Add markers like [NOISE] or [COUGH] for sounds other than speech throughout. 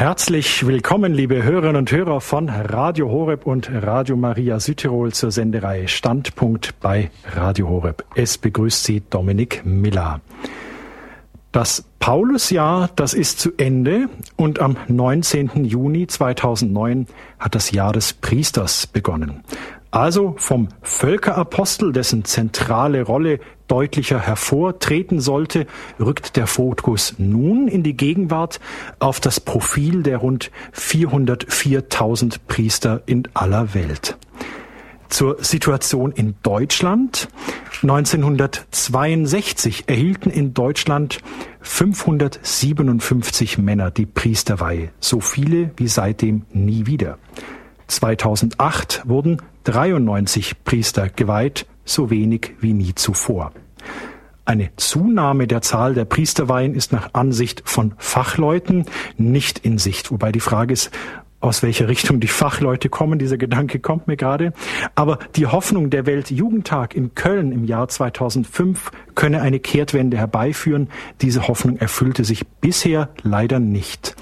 Herzlich willkommen, liebe Hörerinnen und Hörer von Radio Horeb und Radio Maria Südtirol zur Sendereihe Standpunkt bei Radio Horeb. Es begrüßt Sie Dominik Miller. Das Paulusjahr, das ist zu Ende und am 19. Juni 2009 hat das Jahr des Priesters begonnen. Also vom Völkerapostel, dessen zentrale Rolle deutlicher hervortreten sollte, rückt der Fokus nun in die Gegenwart auf das Profil der rund 404.000 Priester in aller Welt. Zur Situation in Deutschland. 1962 erhielten in Deutschland 557 Männer die Priesterweihe, so viele wie seitdem nie wieder. 2008 wurden 93 Priester geweiht, so wenig wie nie zuvor. Eine Zunahme der Zahl der Priesterweihen ist nach Ansicht von Fachleuten nicht in Sicht, wobei die Frage ist, aus welcher Richtung die Fachleute kommen. Dieser Gedanke kommt mir gerade. Aber die Hoffnung der Weltjugendtag in Köln im Jahr 2005 könne eine Kehrtwende herbeiführen. Diese Hoffnung erfüllte sich bisher leider nicht.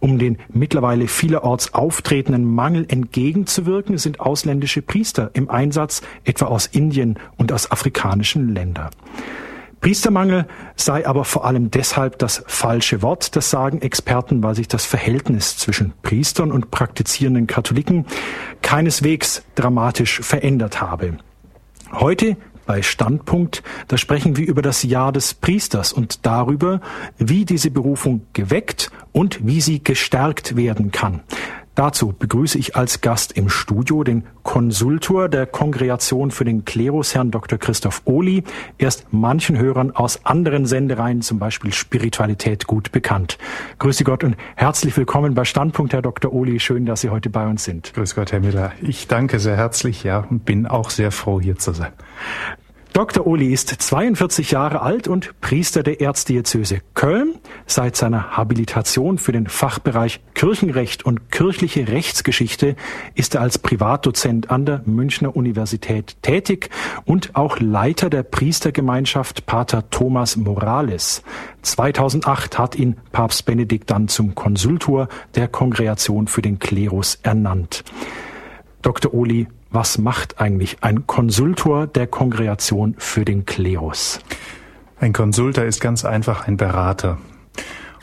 Um den mittlerweile vielerorts auftretenden Mangel entgegenzuwirken, sind ausländische Priester im Einsatz, etwa aus Indien und aus afrikanischen Ländern. Priestermangel sei aber vor allem deshalb das falsche Wort, das sagen Experten, weil sich das Verhältnis zwischen Priestern und praktizierenden Katholiken keineswegs dramatisch verändert habe. Heute bei Standpunkt, da sprechen wir über das Jahr des Priesters und darüber, wie diese Berufung geweckt und wie sie gestärkt werden kann. Dazu begrüße ich als Gast im Studio den Konsultor der Kongregation für den Klerus, Herrn Dr. Christoph Ohli. Er ist manchen Hörern aus anderen Sendereien, zum Beispiel Spiritualität, gut bekannt. Grüße Gott und herzlich willkommen bei Standpunkt, Herr Dr. Ohli. Schön, dass Sie heute bei uns sind. Grüß Gott, Herr Miller. Ich danke sehr herzlich, ja, und bin auch sehr froh, hier zu sein. Dr. Uli ist 42 Jahre alt und Priester der Erzdiözese Köln. Seit seiner Habilitation für den Fachbereich Kirchenrecht und kirchliche Rechtsgeschichte ist er als Privatdozent an der Münchner Universität tätig und auch Leiter der Priestergemeinschaft Pater Thomas Morales. 2008 hat ihn Papst Benedikt dann zum Konsultor der Kongregation für den Klerus ernannt. Dr. Uli, was macht eigentlich ein Konsultor der Kongregation für den Klerus? Ein Konsultor ist ganz einfach ein Berater.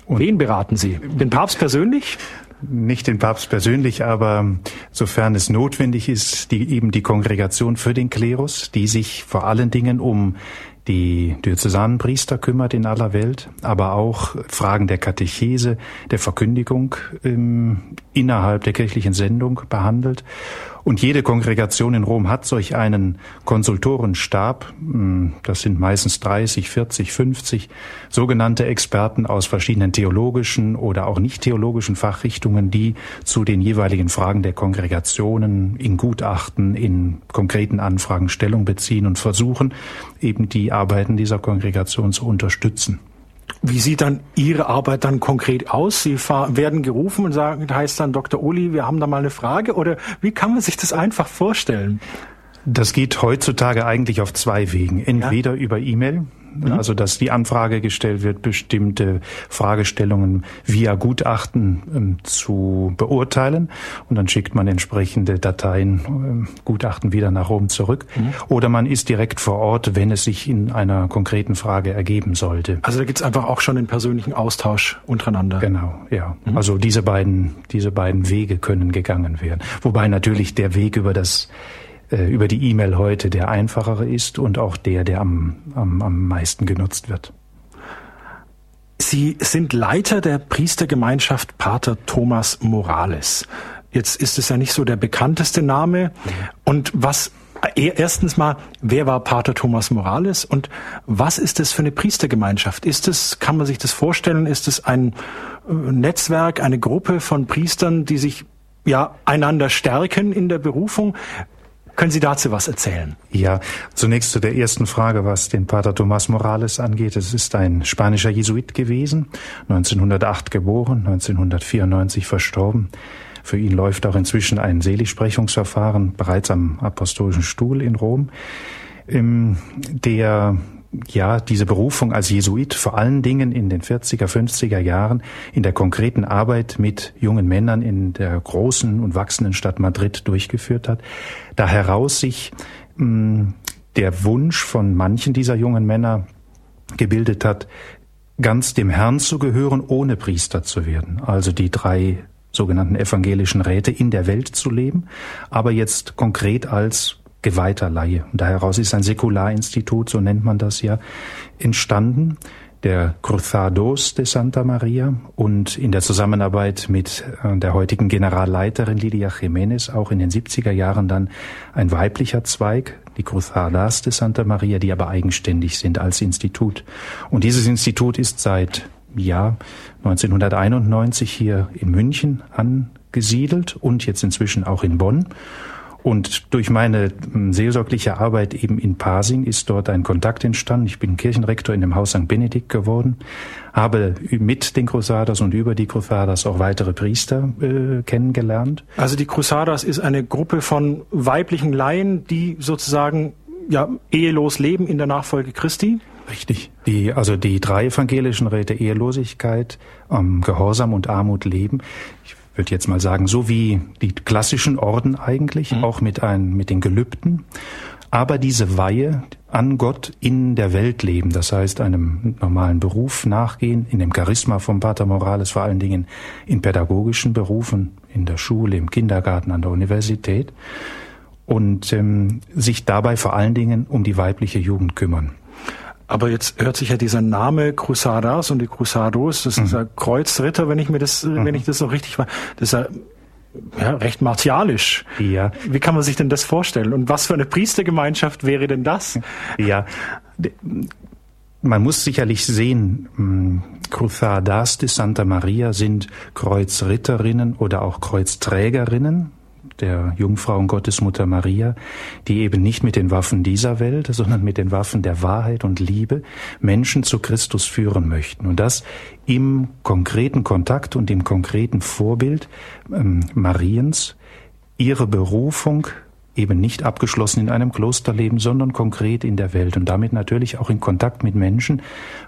Und Wen beraten Sie? Den Papst persönlich? Nicht den Papst persönlich, aber sofern es notwendig ist, die, eben die Kongregation für den Klerus, die sich vor allen Dingen um die Diözesanenpriester kümmert in aller Welt, aber auch Fragen der Katechese, der Verkündigung ähm, innerhalb der kirchlichen Sendung behandelt. Und jede Kongregation in Rom hat solch einen Konsultorenstab. Hm, das sind meistens 30, 40, 50 sogenannte Experten aus verschiedenen theologischen oder auch nicht theologischen Fachrichtungen, die zu den jeweiligen Fragen der Kongregationen in Gutachten, in konkreten Anfragen Stellung beziehen und versuchen, eben die Arbeiten dieser Kongregation zu unterstützen. Wie sieht dann Ihre Arbeit dann konkret aus? Sie werden gerufen und sagen, heißt dann Dr. Uli, wir haben da mal eine Frage oder wie kann man sich das einfach vorstellen? Das geht heutzutage eigentlich auf zwei Wegen. Entweder ja. über E-Mail, Mhm. Also dass die Anfrage gestellt wird, bestimmte Fragestellungen via Gutachten ähm, zu beurteilen. Und dann schickt man entsprechende Dateien, ähm, Gutachten wieder nach Rom zurück. Mhm. Oder man ist direkt vor Ort, wenn es sich in einer konkreten Frage ergeben sollte. Also da gibt es einfach auch schon den persönlichen Austausch untereinander. Genau, ja. Mhm. Also diese beiden, diese beiden Wege können gegangen werden. Wobei natürlich der Weg über das über die E-Mail heute der einfachere ist und auch der, der am, am, am meisten genutzt wird. Sie sind Leiter der Priestergemeinschaft Pater Thomas Morales. Jetzt ist es ja nicht so der bekannteste Name. Und was äh, Erstens mal, wer war Pater Thomas Morales und was ist das für eine Priestergemeinschaft? Ist es, kann man sich das vorstellen, ist es ein äh, Netzwerk, eine Gruppe von Priestern, die sich ja einander stärken in der Berufung? Können Sie dazu was erzählen? Ja, zunächst zu der ersten Frage, was den Pater Tomás Morales angeht. Es ist ein spanischer Jesuit gewesen, 1908 geboren, 1994 verstorben. Für ihn läuft auch inzwischen ein Seligsprechungsverfahren bereits am Apostolischen Stuhl in Rom. Der ja diese Berufung als Jesuit vor allen Dingen in den 40er, 50er Jahren in der konkreten Arbeit mit jungen Männern in der großen und wachsenden Stadt Madrid durchgeführt hat. Da heraus sich mh, hm, der Wunsch von manchen dieser jungen Männer gebildet hat, ganz dem Herrn zu gehören, ohne Priester zu werden. Also die drei sogenannten evangelischen Räte in der Welt zu leben, aber jetzt konkret als geweihter Laie. Und daraus ist ein Säkularinstitut, so nennt man das ja, entstanden der Cruzados de Santa Maria und in der Zusammenarbeit mit äh, der heutigen Generalleiterin Lidia Jiménez auch in den 70er Jahren dann ein weiblicher Zweig, die Cruzadas de Santa Maria, die aber eigenständig sind als Institut. Und dieses Institut ist seit Jahr 1991 hier in München angesiedelt und jetzt inzwischen auch in Bonn. Und durch meine hm, seelsorgliche Arbeit eben in Pasing ist dort ein Kontakt entstanden. Ich bin Kirchenrektor in dem Haus St. Benedikt geworden, habe mit den Crusaders und über die Crusaders auch weitere Priester äh, kennengelernt. Also die Crusaders ist eine Gruppe von weiblichen Laien, die sozusagen ja ehelos leben in der Nachfolge Christi. Richtig. Die, also die drei evangelischen Räte Ehelosigkeit, ähm, Gehorsam und Armut leben. Ich würde jetzt mal sagen, so wie die klassischen Orden eigentlich, mhm. auch mit, ein, mit den Gelübden. Aber diese Weihe an Gott in der Welt leben, das heißt einem normalen Beruf nachgehen, in dem Charisma vom Pater Morales, vor allen Dingen in pädagogischen Berufen, in der Schule, im Kindergarten, an der Universität und ähm, sich dabei vor allen Dingen um die weibliche Jugend kümmern. Aber jetzt hört sich ja dieser Name Cruzadas und die Cruzados, das mhm. ist ja Kreuzritter, wenn ich mir das, mhm. wenn ich das so richtig war, das ist ja ja, recht martialisch. Ja. Wie kann man sich denn das vorstellen? Und was für eine Priestergemeinschaft wäre denn das? Ja. Man muss sicherlich sehen, hm, Cruzadas de Santa Maria sind Kreuzritterinnen oder auch Kreuzträgerinnen der Jungfrau und Gottesmutter Maria, die eben nicht mit den Waffen dieser Welt, sondern mit den Waffen der Wahrheit und Liebe Menschen zu Christus führen möchten. Und das im konkreten Kontakt und im konkreten Vorbild ähm, Mariens, ihre Berufung eben nicht abgeschlossen in einem Klosterleben, sondern konkret in der Welt und damit natürlich auch in Kontakt mit Menschen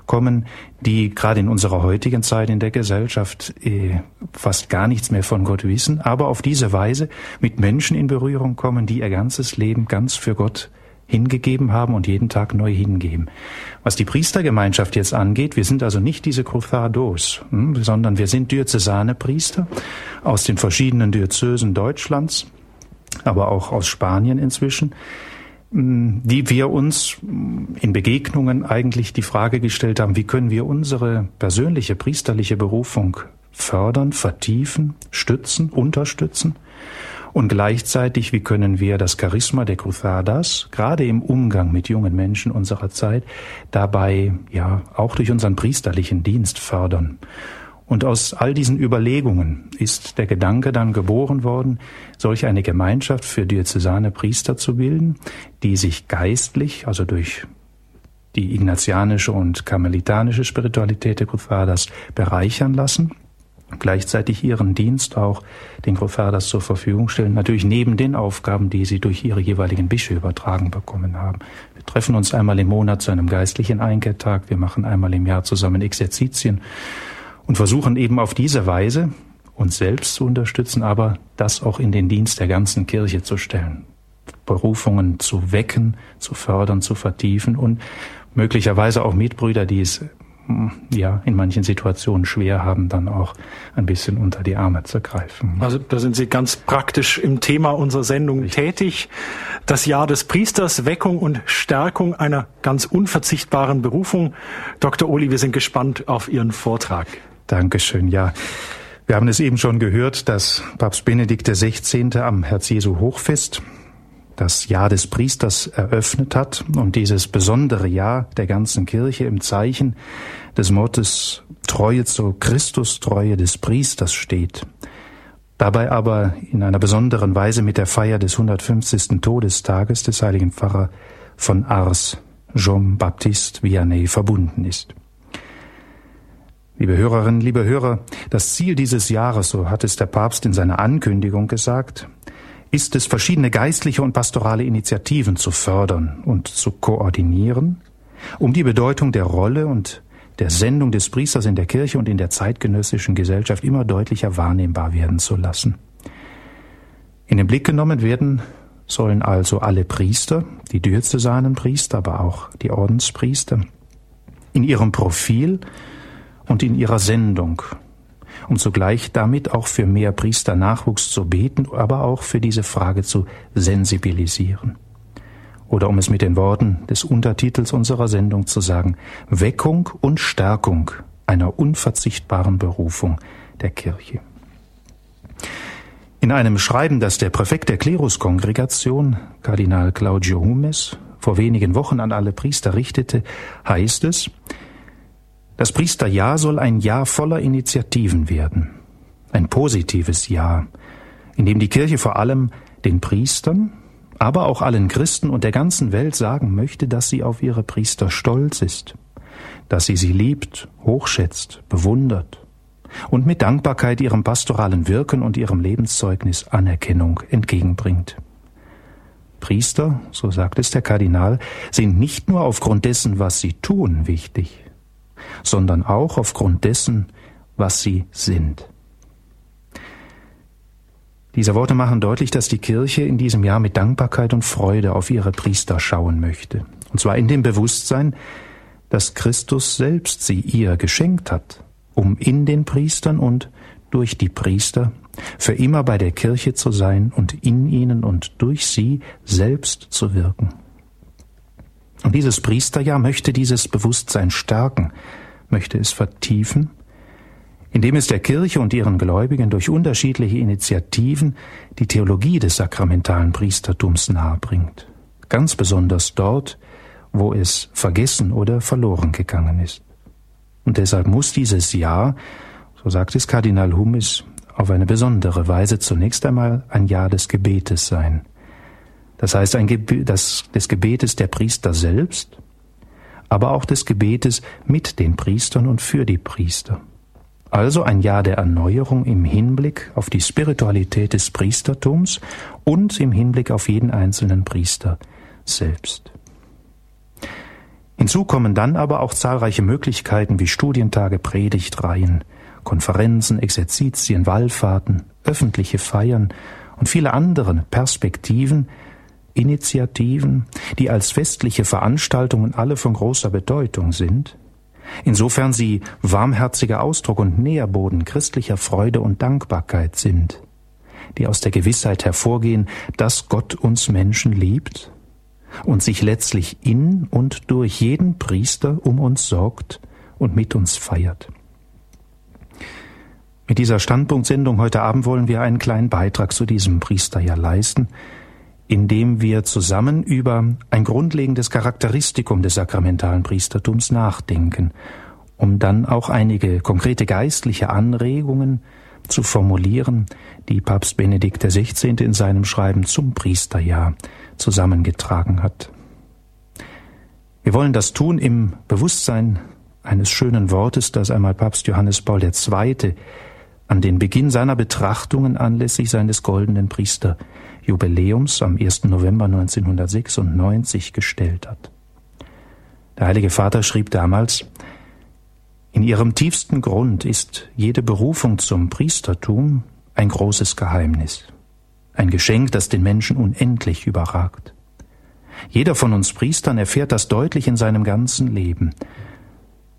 kommen, die gerade in unserer heutigen Zeit in der Gesellschaft äh, fast gar nichts mehr von Gott wissen, aber auf diese Weise mit Menschen in Berührung kommen, die ihr ganzes Leben ganz für Gott hingegeben haben und jeden Tag neu hingeben. Was die Priestergemeinschaft jetzt angeht, wir sind also nicht diese Cruzados, hm, sondern wir sind diözesane Priester aus den verschiedenen Diözesen Deutschlands, aber auch aus Spanien inzwischen, die wir uns in Begegnungen eigentlich die Frage gestellt haben, wie können wir unsere persönliche priesterliche Berufung fördern, vertiefen, stützen, unterstützen und gleichzeitig, wie können wir das Charisma der Cruzadas, gerade im Umgang mit jungen Menschen unserer Zeit, dabei ja auch durch unseren priesterlichen Dienst fördern. Und aus all diesen Überlegungen ist der Gedanke dann geboren worden, solch eine Gemeinschaft für diözesane Priester zu bilden, die sich geistlich, also durch die ignatianische und karmelitanische Spiritualität der Cruzadas bereichern lassen, gleichzeitig ihren Dienst auch den Cruzadas zur Verfügung stellen, natürlich neben den Aufgaben, die sie durch ihre jeweiligen Bischöfe übertragen bekommen haben. Wir treffen uns einmal im Monat zu einem geistlichen Einkehrtag, wir machen einmal im Jahr zusammen Exerzitien und versuchen eben auf diese Weise uns selbst zu unterstützen, aber das auch in den Dienst der ganzen Kirche zu stellen. Berufungen zu wecken, zu fördern, zu vertiefen und möglicherweise auch Mitbrüder, die es hm, ja in manchen Situationen schwer haben, dann auch ein bisschen unter die Arme zu greifen. Also da sind Sie ganz praktisch im Thema unserer Sendung Richtig. tätig. Das Jahr des Priesters, Weckung und Stärkung einer ganz unverzichtbaren Berufung. Dr. Oli, wir sind gespannt auf Ihren Vortrag. Dankeschön, ja. Wir haben es eben schon gehört, dass Papst Benedikt XVI. am Herz-Jesu Hochfest das Jahr des Priesters eröffnet hat und dieses besondere Jahr der ganzen Kirche im Zeichen des Mottes Treue zur Christustreue des Priesters steht. Dabei aber in einer besonderen Weise mit der Feier des 150. Todestages des heiligen Pfarrer von Ars, Jean-Baptiste Vianney, verbunden ist. Liebe Hörerinnen, liebe Hörer, das Ziel dieses Jahres, so hat es der Papst in seiner Ankündigung gesagt, ist es, verschiedene geistliche und pastorale Initiativen zu fördern und zu koordinieren, um die Bedeutung der Rolle und der Sendung des Priesters in der Kirche und in der zeitgenössischen Gesellschaft immer deutlicher wahrnehmbar werden zu lassen. In den Blick genommen werden sollen also alle Priester, die Diözesanenpriester, aber auch die Ordenspriester, in ihrem Profil und in ihrer Sendung, um zugleich damit auch für mehr Priesternachwuchs zu beten, aber auch für diese Frage zu sensibilisieren. Oder um es mit den Worten des Untertitels unserer Sendung zu sagen, Weckung und Stärkung einer unverzichtbaren Berufung der Kirche. In einem Schreiben, das der Präfekt der Kleruskongregation, Kardinal Claudio Humes, vor wenigen Wochen an alle Priester richtete, heißt es, das Priesterjahr soll ein Jahr voller Initiativen werden, ein positives Jahr, in dem die Kirche vor allem den Priestern, aber auch allen Christen und der ganzen Welt sagen möchte, dass sie auf ihre Priester stolz ist, dass sie sie liebt, hochschätzt, bewundert und mit Dankbarkeit ihrem pastoralen Wirken und ihrem Lebenszeugnis Anerkennung entgegenbringt. Priester, so sagt es der Kardinal, sind nicht nur aufgrund dessen, was sie tun, wichtig, sondern auch aufgrund dessen, was sie sind. Diese Worte machen deutlich, dass die Kirche in diesem Jahr mit Dankbarkeit und Freude auf ihre Priester schauen möchte. Und zwar in dem Bewusstsein, dass Christus selbst sie ihr geschenkt hat, um in den Priestern und durch die Priester für immer bei der Kirche zu sein und in ihnen und durch sie selbst zu wirken. Und dieses Priesterjahr möchte dieses Bewusstsein stärken, möchte es vertiefen, indem es der Kirche und ihren Gläubigen durch unterschiedliche Initiativen die Theologie des sakramentalen Priestertums nahebringt, ganz besonders dort, wo es vergessen oder verloren gegangen ist. Und deshalb muss dieses Jahr, so sagt es Kardinal Hummes, auf eine besondere Weise zunächst einmal ein Jahr des Gebetes sein, das heißt ein Gebe das, des Gebetes der Priester selbst, aber auch des Gebetes mit den Priestern und für die Priester. Also ein Jahr der Erneuerung im Hinblick auf die Spiritualität des Priestertums und im Hinblick auf jeden einzelnen Priester selbst. Hinzu kommen dann aber auch zahlreiche Möglichkeiten wie Studientage, Predigtreihen, Konferenzen, Exerzitien, Wallfahrten, öffentliche Feiern und viele andere Perspektiven, Initiativen, die als festliche Veranstaltungen alle von großer Bedeutung sind, insofern sie warmherziger Ausdruck und Nährboden christlicher Freude und Dankbarkeit sind, die aus der Gewissheit hervorgehen, dass Gott uns Menschen liebt und sich letztlich in und durch jeden Priester um uns sorgt und mit uns feiert. Mit dieser Standpunktsendung heute Abend wollen wir einen kleinen Beitrag zu diesem Priesterjahr leisten, indem wir zusammen über ein grundlegendes Charakteristikum des sakramentalen Priestertums nachdenken, um dann auch einige konkrete geistliche Anregungen zu formulieren, die Papst Benedikt XVI. in seinem Schreiben zum Priesterjahr zusammengetragen hat. Wir wollen das tun im Bewusstsein eines schönen Wortes, das einmal Papst Johannes Paul II. an den Beginn seiner Betrachtungen anlässlich seines goldenen Priester Jubiläums am 1. November 1996 gestellt hat. Der Heilige Vater schrieb damals, in ihrem tiefsten Grund ist jede Berufung zum Priestertum ein großes Geheimnis, ein Geschenk, das den Menschen unendlich überragt. Jeder von uns Priestern erfährt das deutlich in seinem ganzen Leben.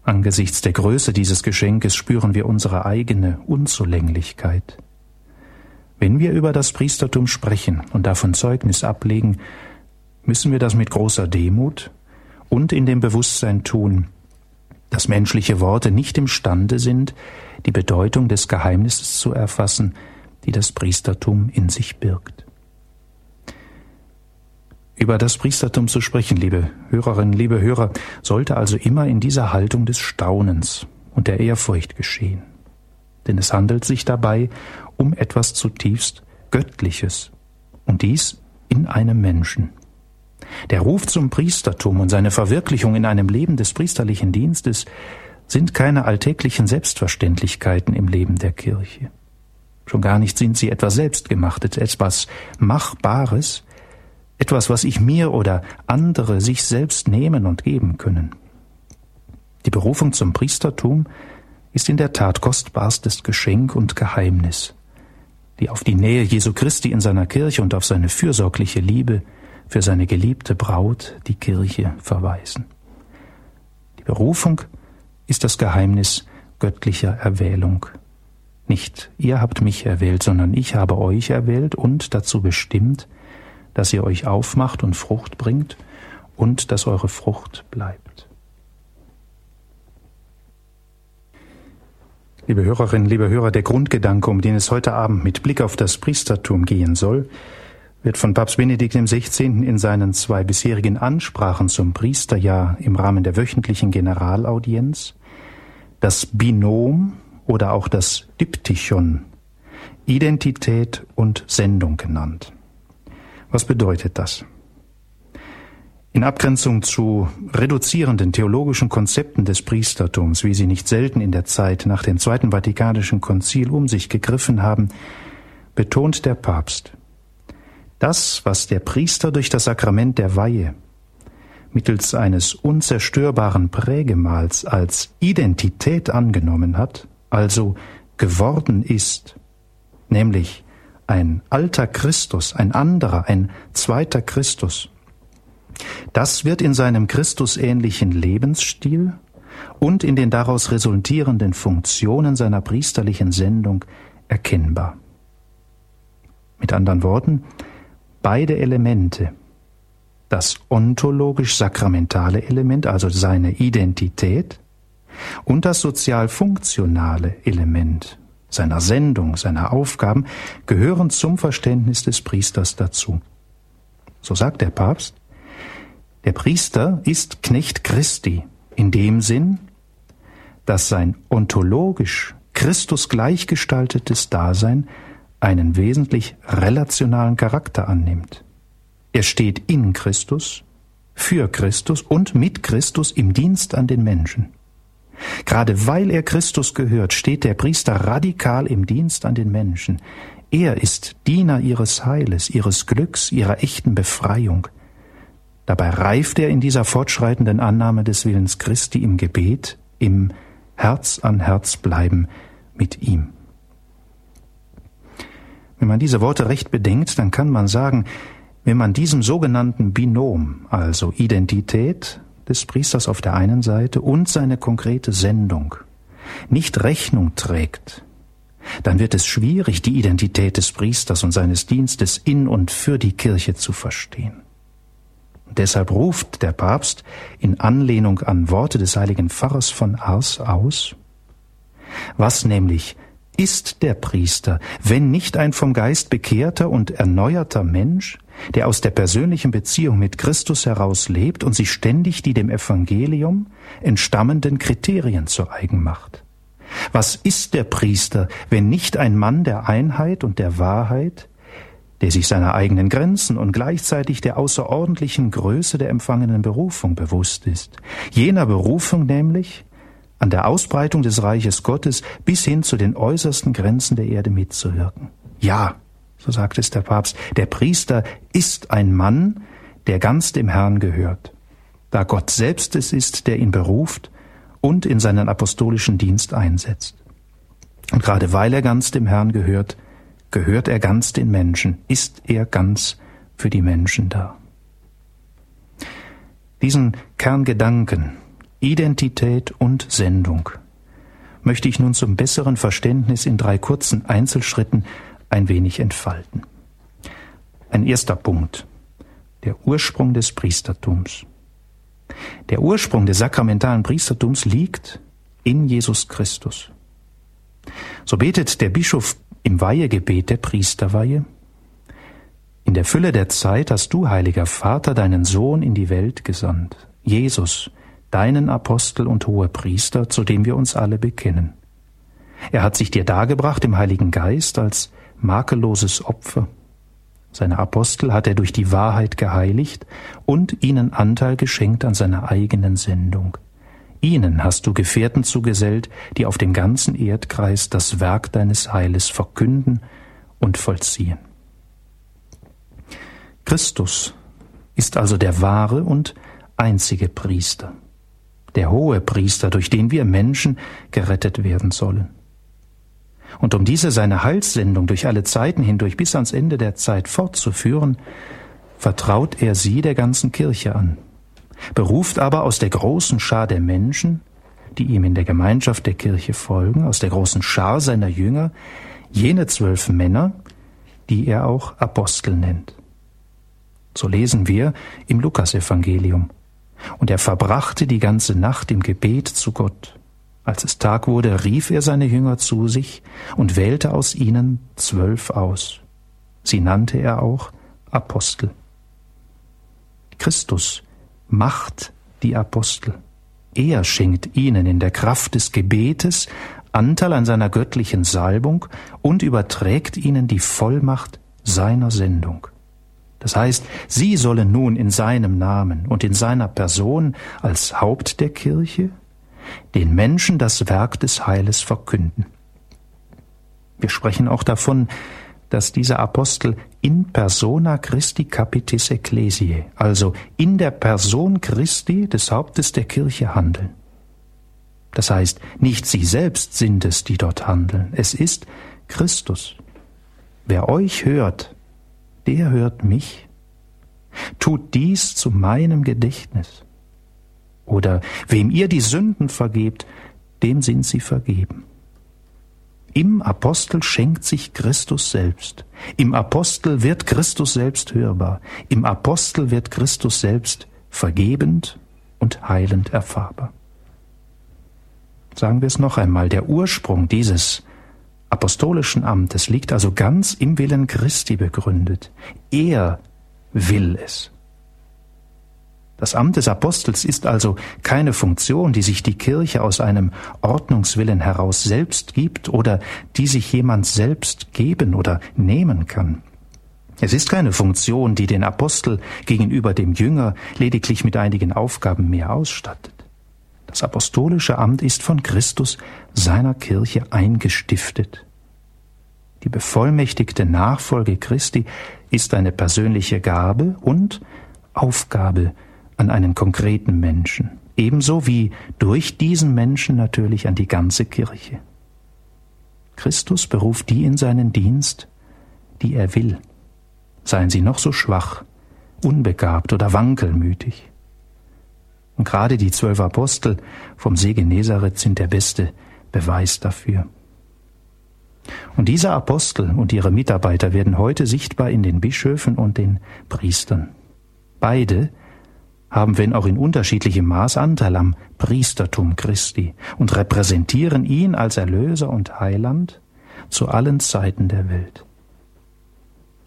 Angesichts der Größe dieses Geschenkes spüren wir unsere eigene Unzulänglichkeit. Wenn wir über das Priestertum sprechen und davon Zeugnis ablegen, müssen wir das mit großer Demut und in dem Bewusstsein tun, dass menschliche Worte nicht imstande sind, die Bedeutung des Geheimnisses zu erfassen, die das Priestertum in sich birgt. Über das Priestertum zu sprechen, liebe Hörerinnen, liebe Hörer, sollte also immer in dieser Haltung des Staunens und der Ehrfurcht geschehen. Denn es handelt sich dabei um etwas zutiefst Göttliches. Und dies in einem Menschen. Der Ruf zum Priestertum und seine Verwirklichung in einem Leben des priesterlichen Dienstes sind keine alltäglichen Selbstverständlichkeiten im Leben der Kirche. Schon gar nicht sind sie etwas Selbstgemachtes, etwas Machbares, etwas, was ich mir oder andere sich selbst nehmen und geben können. Die Berufung zum Priestertum ist in der Tat kostbarstes Geschenk und Geheimnis, die auf die Nähe Jesu Christi in seiner Kirche und auf seine fürsorgliche Liebe für seine geliebte Braut, die Kirche, verweisen. Die Berufung ist das Geheimnis göttlicher Erwählung. Nicht ihr habt mich erwählt, sondern ich habe euch erwählt und dazu bestimmt, dass ihr euch aufmacht und Frucht bringt und dass eure Frucht bleibt. Liebe Hörerinnen, liebe Hörer, der Grundgedanke, um den es heute Abend mit Blick auf das Priestertum gehen soll, wird von Papst Benedikt XVI. in seinen zwei bisherigen Ansprachen zum Priesterjahr im Rahmen der wöchentlichen Generalaudienz das Binom oder auch das Diptychon, Identität und Sendung genannt. Was bedeutet das? In Abgrenzung zu reduzierenden theologischen Konzepten des Priestertums, wie sie nicht selten in der Zeit nach dem Zweiten Vatikanischen Konzil um sich gegriffen haben, betont der Papst, das, was der Priester durch das Sakrament der Weihe mittels eines unzerstörbaren Prägemals als Identität angenommen hat, also geworden ist, nämlich ein alter Christus, ein anderer, ein zweiter Christus. Das wird in seinem Christusähnlichen Lebensstil und in den daraus resultierenden Funktionen seiner priesterlichen Sendung erkennbar. Mit anderen Worten, beide Elemente, das ontologisch-sakramentale Element, also seine Identität, und das sozial-funktionale Element seiner Sendung, seiner Aufgaben, gehören zum Verständnis des Priesters dazu. So sagt der Papst, der Priester ist Knecht Christi in dem Sinn, dass sein ontologisch Christus gleichgestaltetes Dasein einen wesentlich relationalen Charakter annimmt. Er steht in Christus, für Christus und mit Christus im Dienst an den Menschen. Gerade weil er Christus gehört, steht der Priester radikal im Dienst an den Menschen. Er ist Diener ihres Heiles, ihres Glücks, ihrer echten Befreiung. Dabei reift er in dieser fortschreitenden Annahme des Willens Christi im Gebet, im Herz an Herz bleiben mit ihm. Wenn man diese Worte recht bedenkt, dann kann man sagen, wenn man diesem sogenannten Binom, also Identität des Priesters auf der einen Seite und seine konkrete Sendung nicht Rechnung trägt, dann wird es schwierig, die Identität des Priesters und seines Dienstes in und für die Kirche zu verstehen. Deshalb ruft der Papst in Anlehnung an Worte des heiligen Pfarrers von Ars aus, was nämlich ist der Priester, wenn nicht ein vom Geist bekehrter und erneuerter Mensch, der aus der persönlichen Beziehung mit Christus heraus lebt und sich ständig die dem Evangelium entstammenden Kriterien zu eigen macht? Was ist der Priester, wenn nicht ein Mann der Einheit und der Wahrheit, der sich seiner eigenen Grenzen und gleichzeitig der außerordentlichen Größe der empfangenen Berufung bewusst ist, jener Berufung nämlich, an der Ausbreitung des Reiches Gottes bis hin zu den äußersten Grenzen der Erde mitzuwirken. Ja, so sagt es der Papst, der Priester ist ein Mann, der ganz dem Herrn gehört, da Gott selbst es ist, der ihn beruft und in seinen apostolischen Dienst einsetzt. Und gerade weil er ganz dem Herrn gehört, gehört er ganz den Menschen, ist er ganz für die Menschen da. Diesen Kerngedanken Identität und Sendung möchte ich nun zum besseren Verständnis in drei kurzen Einzelschritten ein wenig entfalten. Ein erster Punkt. Der Ursprung des Priestertums. Der Ursprung des sakramentalen Priestertums liegt in Jesus Christus. So betet der Bischof im Weihegebet der Priesterweihe. In der Fülle der Zeit hast du, heiliger Vater, deinen Sohn in die Welt gesandt, Jesus, deinen Apostel und Hohepriester, zu dem wir uns alle bekennen. Er hat sich dir dargebracht im Heiligen Geist als makelloses Opfer. Seine Apostel hat er durch die Wahrheit geheiligt und ihnen Anteil geschenkt an seiner eigenen Sendung. Ihnen hast du Gefährten zugesellt, die auf dem ganzen Erdkreis das Werk deines Heiles verkünden und vollziehen. Christus ist also der wahre und einzige Priester, der hohe Priester, durch den wir Menschen gerettet werden sollen. Und um diese seine Heilssendung durch alle Zeiten hindurch bis ans Ende der Zeit fortzuführen, vertraut er sie der ganzen Kirche an, beruft aber aus der großen Schar der Menschen, die ihm in der Gemeinschaft der Kirche folgen, aus der großen Schar seiner Jünger, jene zwölf Männer, die er auch Apostel nennt. So lesen wir im Lukasevangelium. Und er verbrachte die ganze Nacht im Gebet zu Gott. Als es Tag wurde, rief er seine Jünger zu sich und wählte aus ihnen zwölf aus. Sie nannte er auch Apostel. Christus macht die Apostel. Er schenkt ihnen in der Kraft des Gebetes Anteil an seiner göttlichen Salbung und überträgt ihnen die Vollmacht seiner Sendung. Das heißt, sie sollen nun in seinem Namen und in seiner Person als Haupt der Kirche den Menschen das Werk des Heiles verkünden. Wir sprechen auch davon, dass diese Apostel in persona Christi capitis ecclesiae, also in der Person Christi des Hauptes der Kirche handeln. Das heißt, nicht sie selbst sind es, die dort handeln, es ist Christus. Wer euch hört, der hört mich. Tut dies zu meinem Gedächtnis. Oder wem ihr die Sünden vergebt, dem sind sie vergeben. Im Apostel schenkt sich Christus selbst. Im Apostel wird Christus selbst hörbar. Im Apostel wird Christus selbst vergebend und heilend erfahrbar. Sagen wir es noch einmal, der Ursprung dieses apostolischen Amtes liegt also ganz im Willen Christi begründet. Er will es. Das Amt des Apostels ist also keine Funktion, die sich die Kirche aus einem Ordnungswillen heraus selbst gibt oder die sich jemand selbst geben oder nehmen kann. Es ist keine Funktion, die den Apostel gegenüber dem Jünger lediglich mit einigen Aufgaben mehr ausstattet. Das apostolische Amt ist von Christus seiner Kirche eingestiftet. Die bevollmächtigte Nachfolge Christi ist eine persönliche Gabe und Aufgabe an einen konkreten Menschen, ebenso wie durch diesen Menschen natürlich an die ganze Kirche. Christus beruft die in seinen Dienst, die er will, seien sie noch so schwach, unbegabt oder wankelmütig. Und gerade die zwölf Apostel vom See Genezareth sind der beste Beweis dafür. Und diese Apostel und ihre Mitarbeiter werden heute sichtbar in den Bischöfen und den Priestern. Beide haben, wenn auch in unterschiedlichem Maß, Anteil am Priestertum Christi und repräsentieren ihn als Erlöser und Heiland zu allen Zeiten der Welt.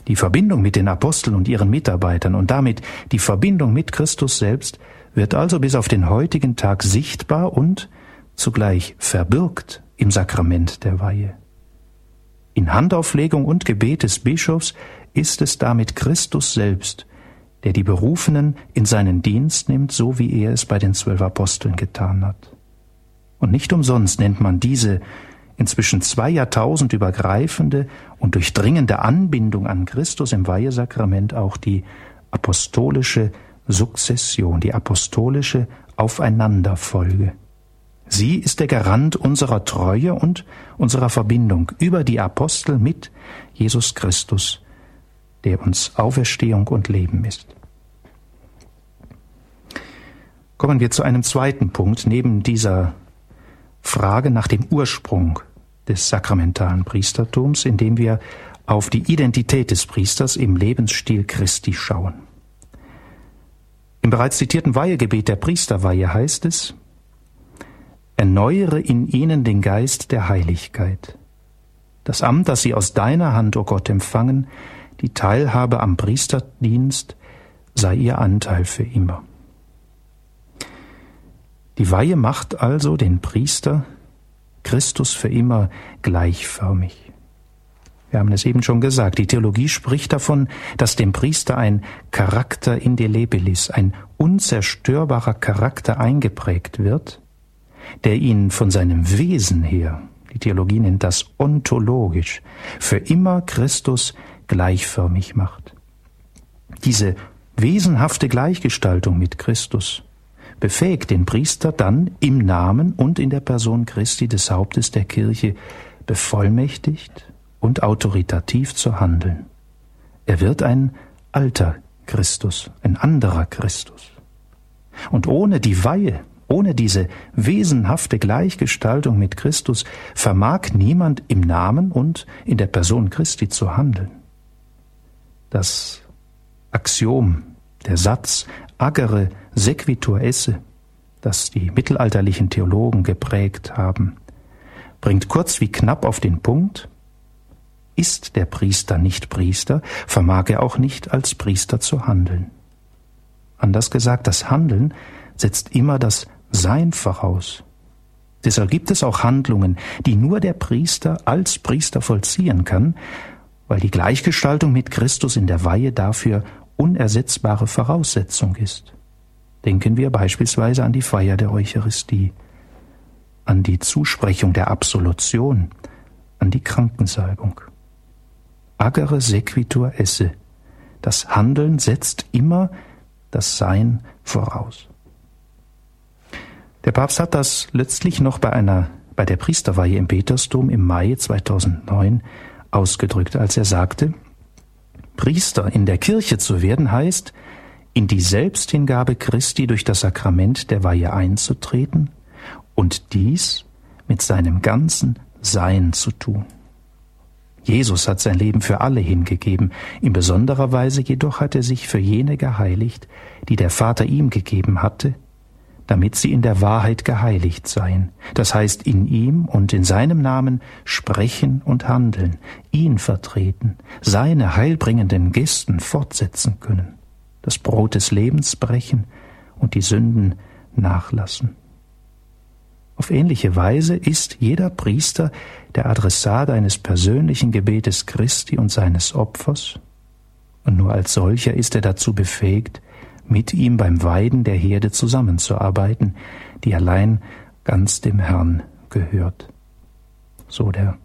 Die Verbindung mit den Aposteln und ihren Mitarbeitern und damit die Verbindung mit Christus selbst wird also bis auf den heutigen Tag sichtbar und zugleich verbirgt im Sakrament der Weihe. In Handauflegung und Gebet des Bischofs ist es damit Christus selbst, der die Berufenen in seinen Dienst nimmt, so wie er es bei den zwölf Aposteln getan hat. Und nicht umsonst nennt man diese inzwischen zwei Jahrtausend übergreifende und durchdringende Anbindung an Christus im Weihesakrament auch die apostolische Sukzession, die apostolische Aufeinanderfolge. Sie ist der Garant unserer Treue und unserer Verbindung über die Apostel mit Jesus Christus, der uns Auferstehung und Leben ist. Kommen wir zu einem zweiten Punkt neben dieser Frage nach dem Ursprung des sakramentalen Priestertums, indem wir auf die Identität des Priesters im Lebensstil Christi schauen. Im bereits zitierten Weihegebet der Priesterweihe heißt es, Erneuere in ihnen den Geist der Heiligkeit. Das Amt, das sie aus deiner Hand, o oh Gott, empfangen, die Teilhabe am Priesterdienst, sei ihr Anteil für immer. Die Weihe macht also den Priester Christus für immer gleichförmig. Wir haben es eben schon gesagt, die Theologie spricht davon, dass dem Priester ein Charakter indelebilis, ein unzerstörbarer Charakter eingeprägt wird, der ihn von seinem Wesen her, die Theologie nennt das ontologisch, für immer Christus gleichförmig macht. Diese wesenhafte Gleichgestaltung mit Christus befähigt den Priester dann im Namen und in der Person Christi des Hauptes der Kirche bevollmächtigt und autoritativ zu handeln. Er wird ein alter Christus, ein anderer Christus. Und ohne die Weihe, ohne diese wesenhafte Gleichgestaltung mit Christus vermag niemand im Namen und in der Person Christi zu handeln. Das Axiom, der Satz agere sequitur esse, das die mittelalterlichen Theologen geprägt haben, bringt kurz wie knapp auf den Punkt, ist der Priester nicht Priester, vermag er auch nicht als Priester zu handeln. Anders gesagt, das Handeln setzt immer das Sein voraus. Deshalb gibt es auch Handlungen, die nur der Priester als Priester vollziehen kann, weil die Gleichgestaltung mit Christus in der Weihe dafür unersetzbare Voraussetzung ist. Denken wir beispielsweise an die Feier der Eucharistie, an die Zusprechung der Absolution, an die Krankensalbung. Agere sequitur esse. Das Handeln setzt immer das Sein voraus. Der Papst hat das letztlich noch bei einer bei der Priesterweihe im Petersdom im Mai 2009 ausgedrückt, als er sagte, Priester in der Kirche zu werden heißt, in die Selbsthingabe Christi durch das Sakrament der Weihe einzutreten und dies mit seinem ganzen Sein zu tun. Jesus hat sein Leben für alle hingegeben, in besonderer Weise jedoch hat er sich für jene geheiligt, die der Vater ihm gegeben hatte, damit sie in der Wahrheit geheiligt seien, das heißt in ihm und in seinem Namen sprechen und handeln, ihn vertreten, seine heilbringenden Gesten fortsetzen können das Brot des Lebens brechen und die Sünden nachlassen. Auf ähnliche Weise ist jeder Priester der Adressat eines persönlichen Gebetes Christi und seines Opfers, und nur als solcher ist er dazu befähigt, mit ihm beim Weiden der Herde zusammenzuarbeiten, die allein ganz dem Herrn gehört. So der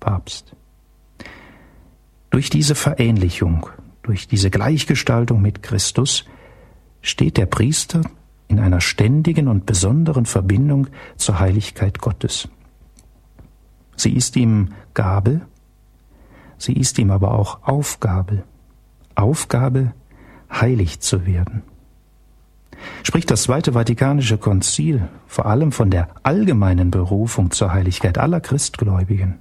Papst. Durch diese Verähnlichung durch diese Gleichgestaltung mit Christus steht der Priester in einer ständigen und besonderen Verbindung zur Heiligkeit Gottes. Sie ist ihm Gabe, sie ist ihm aber auch Aufgabe. Aufgabe, heilig zu werden. Spricht das Zweite Vatikanische Konzil vor allem von der allgemeinen Berufung zur Heiligkeit aller Christgläubigen,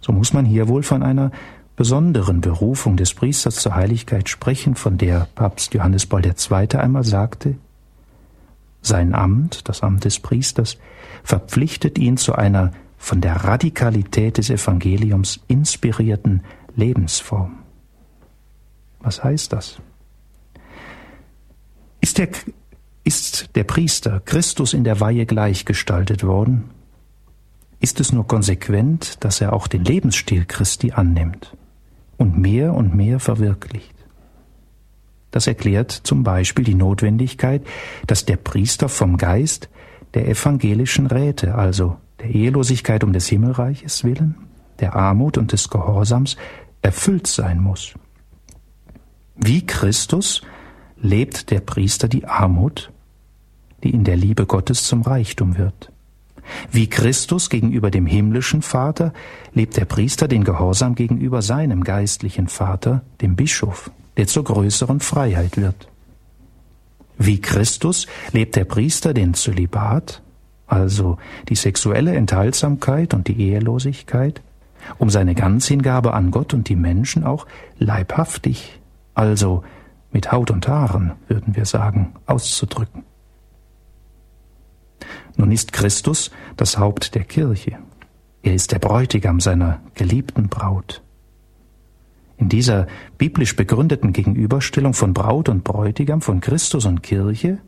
so muss man hier wohl von einer besonderen Berufung des Priesters zur Heiligkeit sprechen, von der Papst Johannes Paul II. einmal sagte, sein Amt, das Amt des Priesters, verpflichtet ihn zu einer von der Radikalität des Evangeliums inspirierten Lebensform. Was heißt das? Ist der, ist der Priester Christus in der Weihe gleichgestaltet worden? Ist es nur konsequent, dass er auch den Lebensstil Christi annimmt? Und mehr und mehr verwirklicht. Das erklärt zum Beispiel die Notwendigkeit, dass der Priester vom Geist der evangelischen Räte, also der Ehelosigkeit um des Himmelreiches willen, der Armut und des Gehorsams, erfüllt sein muss. Wie Christus lebt der Priester die Armut, die in der Liebe Gottes zum Reichtum wird. Wie Christus gegenüber dem himmlischen Vater lebt der Priester den Gehorsam gegenüber seinem geistlichen Vater, dem Bischof, der zur größeren Freiheit wird. Wie Christus lebt der Priester den Zölibat, also die sexuelle Enthaltsamkeit und die Ehelosigkeit, um seine Ganzhingabe an Gott und die Menschen auch leibhaftig, also mit Haut und Haaren, würden wir sagen, auszudrücken. Nun ist Christus das Haupt der Kirche. Er ist der Bräutigam seiner geliebten Braut. In dieser biblisch begründeten Gegenüberstellung von Braut und Bräutigam, von Christus und Kirche,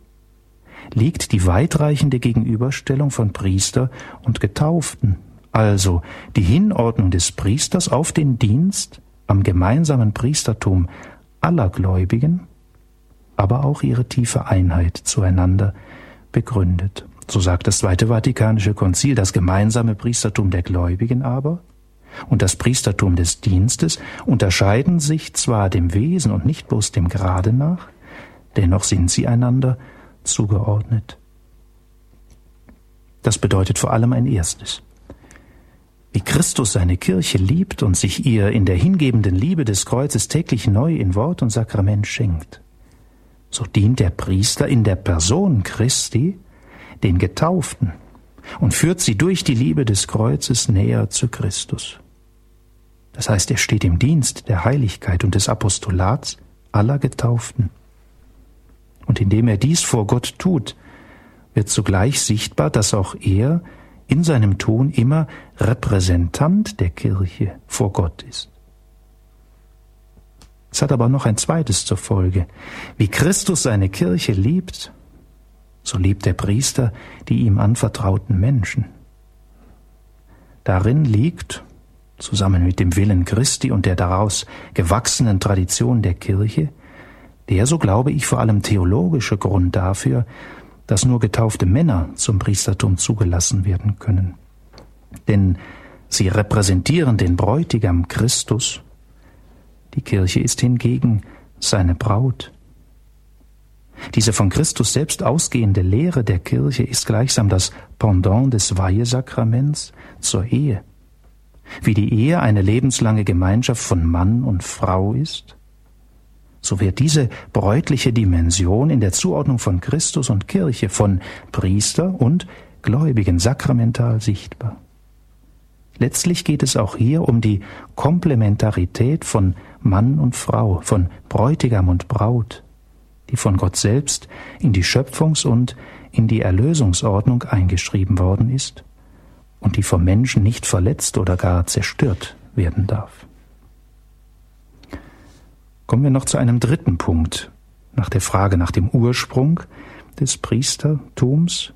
liegt die weitreichende Gegenüberstellung von Priester und Getauften, also die Hinordnung des Priesters auf den Dienst am gemeinsamen Priestertum aller Gläubigen, aber auch ihre tiefe Einheit zueinander begründet. So sagt das Zweite Vatikanische Konzil, das gemeinsame Priestertum der Gläubigen aber und das Priestertum des Dienstes unterscheiden sich zwar dem Wesen und nicht bloß dem Grade nach, dennoch sind sie einander zugeordnet. Das bedeutet vor allem ein erstes. Wie Christus seine Kirche liebt und sich ihr in der hingebenden Liebe des Kreuzes täglich neu in Wort und Sakrament schenkt, so dient der Priester in der Person Christi den Getauften und führt sie durch die Liebe des Kreuzes näher zu Christus. Das heißt, er steht im Dienst der Heiligkeit und des Apostolats aller Getauften. Und indem er dies vor Gott tut, wird zugleich sichtbar, dass auch er in seinem Tun immer Repräsentant der Kirche vor Gott ist. Es hat aber noch ein zweites zur Folge. Wie Christus seine Kirche liebt, so liebt der Priester die ihm anvertrauten Menschen. Darin liegt, zusammen mit dem Willen Christi und der daraus gewachsenen Tradition der Kirche, der, so glaube ich, vor allem theologische Grund dafür, dass nur getaufte Männer zum Priestertum zugelassen werden können. Denn sie repräsentieren den Bräutigam Christus, die Kirche ist hingegen seine Braut. Diese von Christus selbst ausgehende Lehre der Kirche ist gleichsam das Pendant des Weihesakraments zur Ehe. Wie die Ehe eine lebenslange Gemeinschaft von Mann und Frau ist, so wird diese bräutliche Dimension in der Zuordnung von Christus und Kirche, von Priester und Gläubigen sakramental sichtbar. Letztlich geht es auch hier um die Komplementarität von Mann und Frau, von Bräutigam und Braut, die von Gott selbst in die Schöpfungs- und in die Erlösungsordnung eingeschrieben worden ist und die vom Menschen nicht verletzt oder gar zerstört werden darf. Kommen wir noch zu einem dritten Punkt, nach der Frage nach dem Ursprung des Priestertums,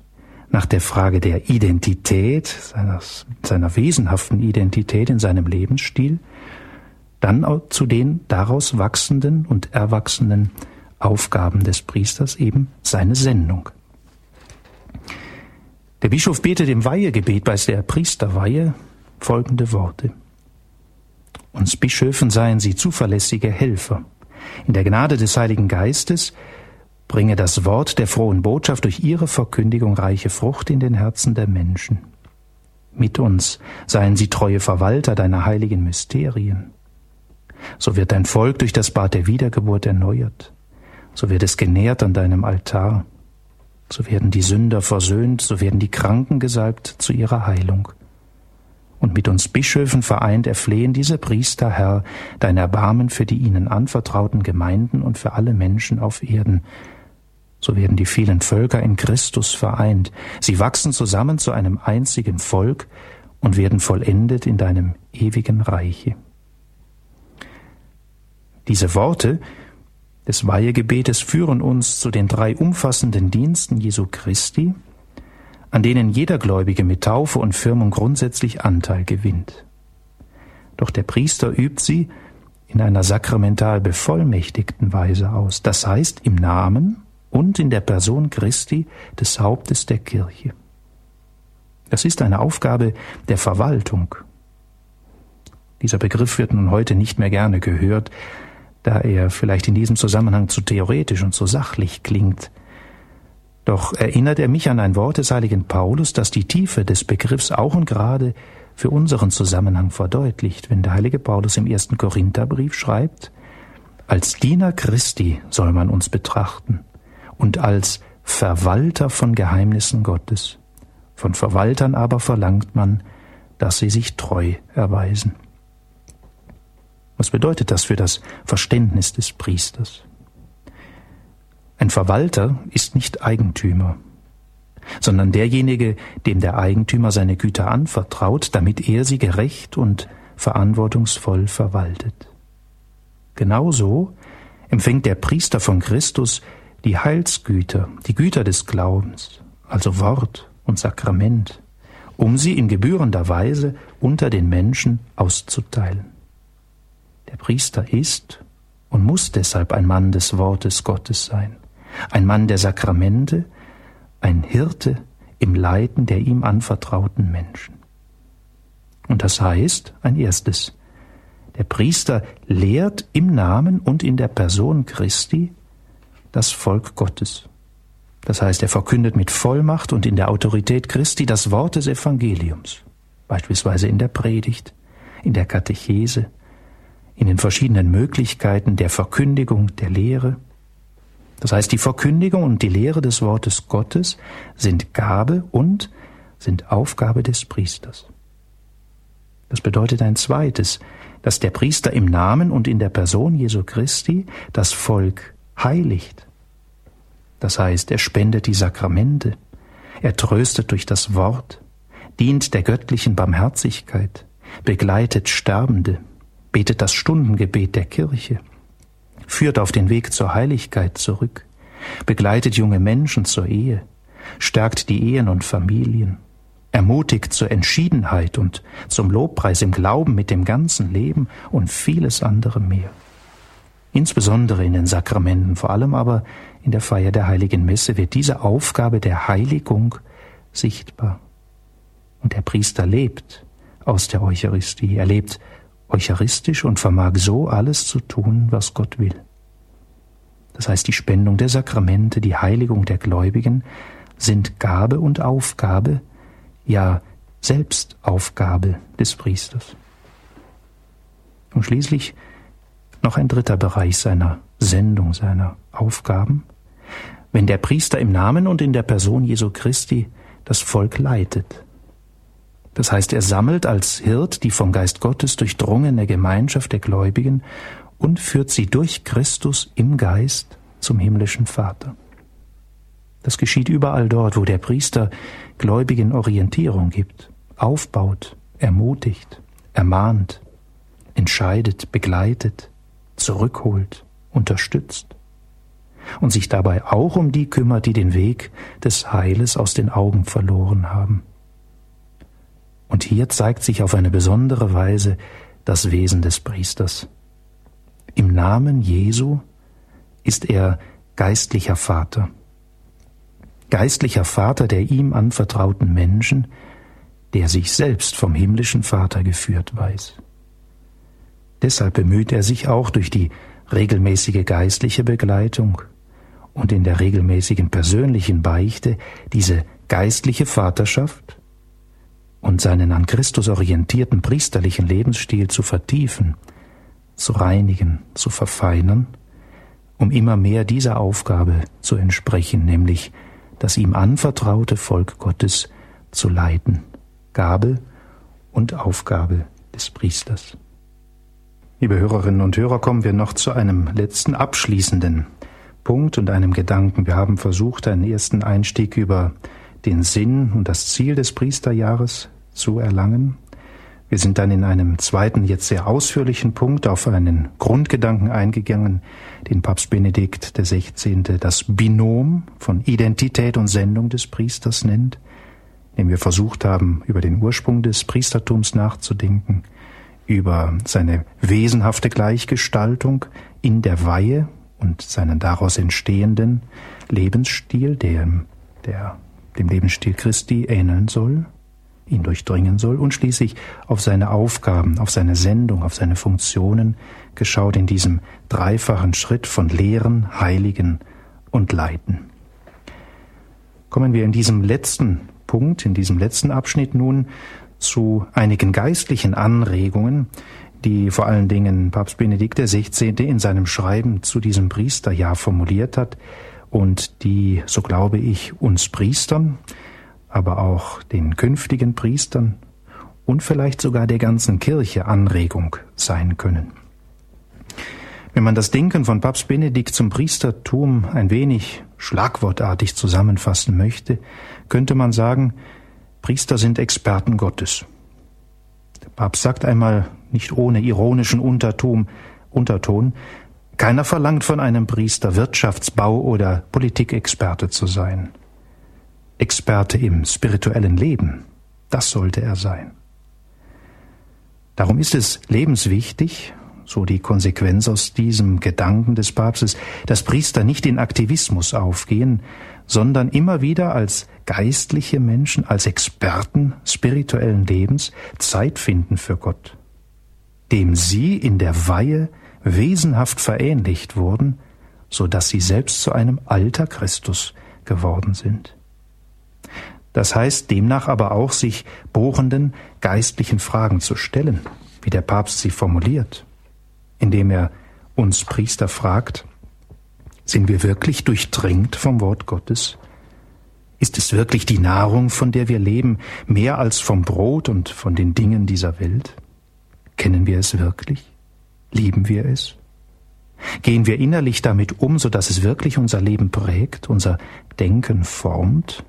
nach der Frage der Identität, seiner, seiner wesenhaften Identität in seinem Lebensstil, dann zu den daraus wachsenden und erwachsenen Aufgaben des Priesters, eben seine Sendung. Der Bischof betet im Weihegebet bei der Priesterweihe folgende Worte. Uns Bischöfen seien sie zuverlässige Helfer. In der Gnade des Heiligen Geistes bringe das Wort der frohen Botschaft durch ihre Verkündigung reiche Frucht in den Herzen der Menschen. Mit uns seien sie treue Verwalter deiner heiligen Mysterien. So wird dein Volk durch das Bad der Wiedergeburt erneuert. So wird es genährt an deinem Altar. So werden die Sünder versöhnt, so werden die Kranken gesalbt zu ihrer Heilung und mit uns Bischöfen vereint erflehen diese Priester, Herr, dein Erbarmen für die ihnen anvertrauten Gemeinden und für alle Menschen auf Erden. So werden die vielen Völker in Christus vereint. Sie wachsen zusammen zu einem einzigen Volk und werden vollendet in deinem ewigen Reiche. Diese Worte des Weihegebetes führen uns zu den drei umfassenden Diensten Jesu Christi, an denen jeder Gläubige mit Taufe und Firmung grundsätzlich Anteil gewinnt. Doch der Priester übt sie in einer sakramental bevollmächtigten Weise aus, das heißt im Namen und in der Person Christi des Hauptes der Kirche. Das ist eine Aufgabe der Verwaltung. Dieser Begriff wird nun heute nicht mehr gerne gehört, da er vielleicht in diesem Zusammenhang zu theoretisch und zu sachlich klingt. Doch erinnert er mich an ein Wort des heiligen Paulus, das die Tiefe des Begriffs auch und gerade für unseren Zusammenhang verdeutlicht, wenn der heilige Paulus im ersten Korintherbrief schreibt, als Diener Christi soll man uns betrachten und als Verwalter von Geheimnissen Gottes. Von Verwaltern aber verlangt man, dass sie sich treu erweisen. Was bedeutet das für das Verständnis des Priesters? Ein Verwalter ist nicht Eigentümer, sondern derjenige, dem der Eigentümer seine Güter anvertraut, damit er sie gerecht und verantwortungsvoll verwaltet. Genauso empfängt der Priester von Christus die Heilsgüter, die Güter des Glaubens, also Wort und Sakrament, um sie in gebührender Weise unter den Menschen auszuteilen. Der Priester ist und muss deshalb ein Mann des Wortes Gottes sein ein Mann der Sakramente, ein Hirte im Leiden der ihm anvertrauten Menschen. Und das heißt, ein erstes, der Priester lehrt im Namen und in der Person Christi das Volk Gottes. Das heißt, er verkündet mit Vollmacht und in der Autorität Christi das Wort des Evangeliums, beispielsweise in der Predigt, in der Katechese, in den verschiedenen Möglichkeiten der Verkündigung, der Lehre. Das heißt, die Verkündigung und die Lehre des Wortes Gottes sind Gabe und sind Aufgabe des Priesters. Das bedeutet ein zweites, dass der Priester im Namen und in der Person Jesu Christi das Volk heiligt. Das heißt, er spendet die Sakramente, er tröstet durch das Wort, dient der göttlichen Barmherzigkeit, begleitet Sterbende, betet das Stundengebet der Kirche, führt auf den Weg zur Heiligkeit zurück, begleitet junge Menschen zur Ehe, stärkt die Ehen und Familien, ermutigt zur Entschiedenheit und zum Lobpreis im Glauben mit dem ganzen Leben und vieles andere mehr. Insbesondere in den Sakramenten, vor allem aber in der Feier der heiligen Messe wird diese Aufgabe der Heiligung sichtbar. Und der Priester lebt aus der Eucharistie. Er lebt eucharistisch und vermag so alles zu tun, was Gott will. Das heißt, die Spendung der Sakramente, die Heiligung der Gläubigen sind Gabe und Aufgabe, ja Selbstaufgabe des Priesters. Und schließlich noch ein dritter Bereich seiner Sendung, seiner Aufgaben, wenn der Priester im Namen und in der Person Jesu Christi das Volk leitet. Das heißt, er sammelt als Hirt die vom Geist Gottes durchdrungene Gemeinschaft der Gläubigen und führt sie durch Christus im Geist zum himmlischen Vater. Das geschieht überall dort, wo der Priester Gläubigen Orientierung gibt, aufbaut, ermutigt, ermahnt, entscheidet, begleitet, zurückholt, unterstützt und sich dabei auch um die kümmert, die den Weg des Heiles aus den Augen verloren haben. Und hier zeigt sich auf eine besondere Weise das Wesen des Priesters. Im Namen Jesu ist er geistlicher Vater. Geistlicher Vater der ihm anvertrauten Menschen, der sich selbst vom himmlischen Vater geführt weiß. Deshalb bemüht er sich auch durch die regelmäßige geistliche Begleitung und in der regelmäßigen persönlichen Beichte diese geistliche Vaterschaft und seinen an Christus orientierten priesterlichen Lebensstil zu vertiefen, zu reinigen, zu verfeinern, um immer mehr dieser Aufgabe zu entsprechen, nämlich das ihm anvertraute Volk Gottes zu leiten, Gabe und Aufgabe des Priesters. Liebe Hörerinnen und Hörer, kommen wir noch zu einem letzten abschließenden Punkt und einem Gedanken. Wir haben versucht, einen ersten Einstieg über den Sinn und das Ziel des Priesterjahres zu erlangen. Wir sind dann in einem zweiten, jetzt sehr ausführlichen Punkt auf einen Grundgedanken eingegangen, den Papst Benedikt XVI. das Binom von Identität und Sendung des Priesters nennt, indem wir versucht haben, über den Ursprung des Priestertums nachzudenken, über seine wesenhafte Gleichgestaltung in der Weihe und seinen daraus entstehenden Lebensstil, der, der dem Lebensstil Christi ähneln soll, ihn durchdringen soll und schließlich auf seine Aufgaben, auf seine Sendung, auf seine Funktionen geschaut in diesem dreifachen Schritt von Lehren, Heiligen und Leiten. Kommen wir in diesem letzten Punkt, in diesem letzten Abschnitt nun zu einigen geistlichen Anregungen, die vor allen Dingen Papst Benedikt XVI. in seinem Schreiben zu diesem Priesterjahr formuliert hat und die, so glaube ich, uns Priestern, aber auch den künftigen Priestern und vielleicht sogar der ganzen Kirche Anregung sein können. Wenn man das Denken von Papst Benedikt zum Priestertum ein wenig schlagwortartig zusammenfassen möchte, könnte man sagen, Priester sind Experten Gottes. Der Papst sagt einmal nicht ohne ironischen Unterton, Unterton, keiner verlangt von einem Priester Wirtschaftsbau oder Politikexperte zu sein. Experte im spirituellen Leben, das sollte er sein. Darum ist es lebenswichtig, so die Konsequenz aus diesem Gedanken des Papstes, dass Priester nicht in Aktivismus aufgehen, sondern immer wieder als geistliche Menschen als Experten spirituellen Lebens Zeit finden für Gott, dem sie in der Weihe wesenhaft verähnlicht wurden, so dass sie selbst zu einem alter Christus geworden sind. Das heißt demnach aber auch, sich bohrenden geistlichen Fragen zu stellen, wie der Papst sie formuliert, indem er uns Priester fragt, sind wir wirklich durchdringt vom Wort Gottes? Ist es wirklich die Nahrung, von der wir leben, mehr als vom Brot und von den Dingen dieser Welt? Kennen wir es wirklich? Lieben wir es? Gehen wir innerlich damit um, so dass es wirklich unser Leben prägt, unser Denken formt?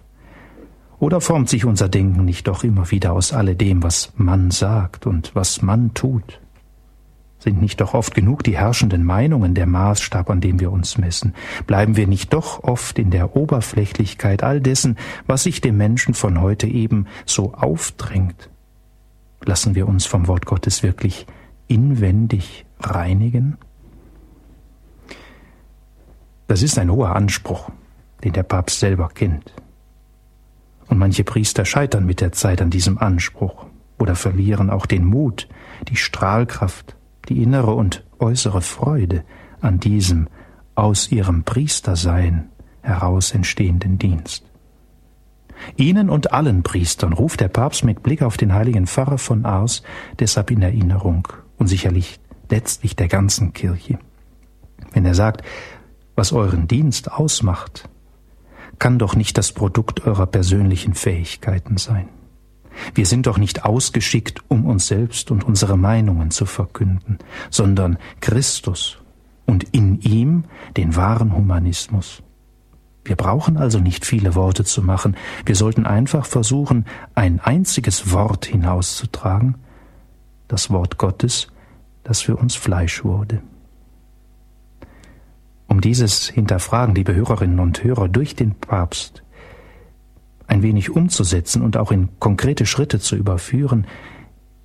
Oder formt sich unser Denken nicht doch immer wieder aus alledem, was man sagt und was man tut? Sind nicht doch oft genug die herrschenden Meinungen der Maßstab, an dem wir uns messen? Bleiben wir nicht doch oft in der Oberflächlichkeit all dessen, was sich dem Menschen von heute eben so aufdrängt? Lassen wir uns vom Wort Gottes wirklich inwendig reinigen? Das ist ein hoher Anspruch, den der Papst selber kennt. Und manche Priester scheitern mit der Zeit an diesem Anspruch oder verlieren auch den Mut, die Strahlkraft, die innere und äußere Freude an diesem aus ihrem Priestersein heraus entstehenden Dienst. Ihnen und allen Priestern ruft der Papst mit Blick auf den heiligen Pfarrer von Ars deshalb in Erinnerung und sicherlich letztlich der ganzen Kirche. Wenn er sagt, was euren Dienst ausmacht, kann doch nicht das Produkt eurer persönlichen Fähigkeiten sein. Wir sind doch nicht ausgeschickt, um uns selbst und unsere Meinungen zu verkünden, sondern Christus und in ihm den wahren Humanismus. Wir brauchen also nicht viele Worte zu machen, wir sollten einfach versuchen, ein einziges Wort hinauszutragen, das Wort Gottes, das für uns Fleisch wurde. Um dieses Hinterfragen, liebe Hörerinnen und Hörer, durch den Papst ein wenig umzusetzen und auch in konkrete Schritte zu überführen,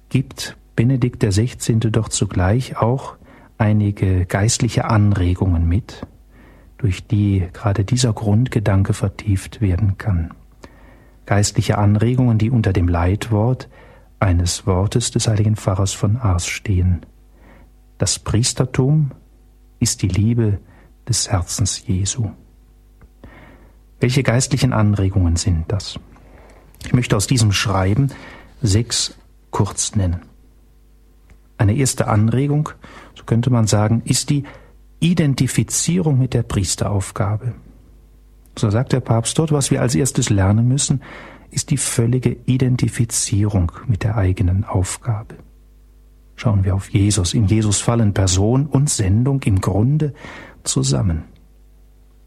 gibt Benedikt XVI. doch zugleich auch einige geistliche Anregungen mit, durch die gerade dieser Grundgedanke vertieft werden kann. Geistliche Anregungen, die unter dem Leitwort eines Wortes des heiligen Pfarrers von Ars stehen. Das Priestertum ist die Liebe des Herzens Jesu. Welche geistlichen Anregungen sind das? Ich möchte aus diesem Schreiben sechs kurz nennen. Eine erste Anregung, so könnte man sagen, ist die Identifizierung mit der Priesteraufgabe. So sagt der Papst dort, was wir als erstes lernen müssen, ist die völlige Identifizierung mit der eigenen Aufgabe. Schauen wir auf Jesus. In Jesus fallen Person und Sendung im Grunde zusammen.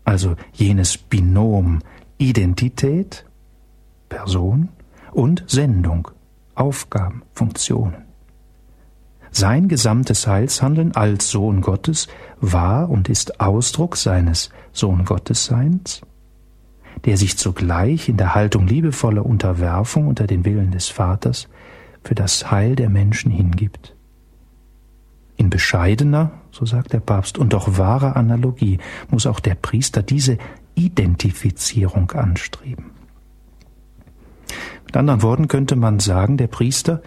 Also jenes Binom Identität, Person und Sendung, Aufgaben, Funktionen. Sein gesamtes Heilshandeln als Sohn Gottes war und ist Ausdruck seines Sohn Gottesseins, der sich zugleich in der Haltung liebevoller Unterwerfung unter den Willen des Vaters für das Heil der Menschen hingibt. In bescheidener, so sagt der Papst, und doch wahrer Analogie muss auch der Priester diese Identifizierung anstreben. Mit anderen Worten könnte man sagen, der Priester,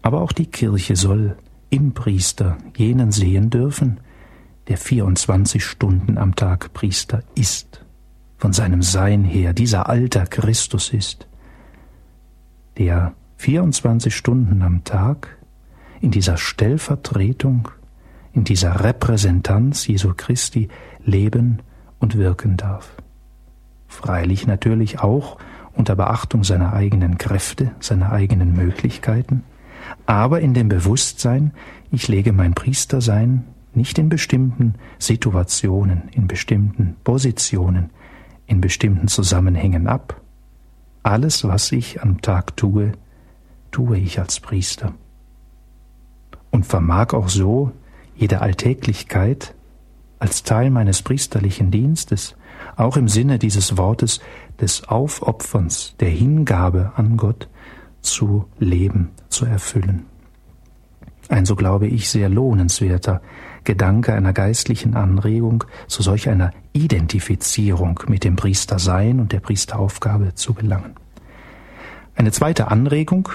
aber auch die Kirche soll im Priester jenen sehen dürfen, der 24 Stunden am Tag Priester ist, von seinem Sein her dieser alter Christus ist, der 24 Stunden am Tag in dieser Stellvertretung, in dieser Repräsentanz Jesu Christi leben und wirken darf. Freilich natürlich auch unter Beachtung seiner eigenen Kräfte, seiner eigenen Möglichkeiten, aber in dem Bewusstsein, ich lege mein Priestersein nicht in bestimmten Situationen, in bestimmten Positionen, in bestimmten Zusammenhängen ab. Alles, was ich am Tag tue, tue ich als Priester und vermag auch so jede Alltäglichkeit als Teil meines priesterlichen Dienstes, auch im Sinne dieses Wortes des Aufopferns, der Hingabe an Gott zu leben, zu erfüllen. Ein, so glaube ich, sehr lohnenswerter Gedanke einer geistlichen Anregung zu solch einer Identifizierung mit dem Priestersein und der Priesteraufgabe zu gelangen. Eine zweite Anregung,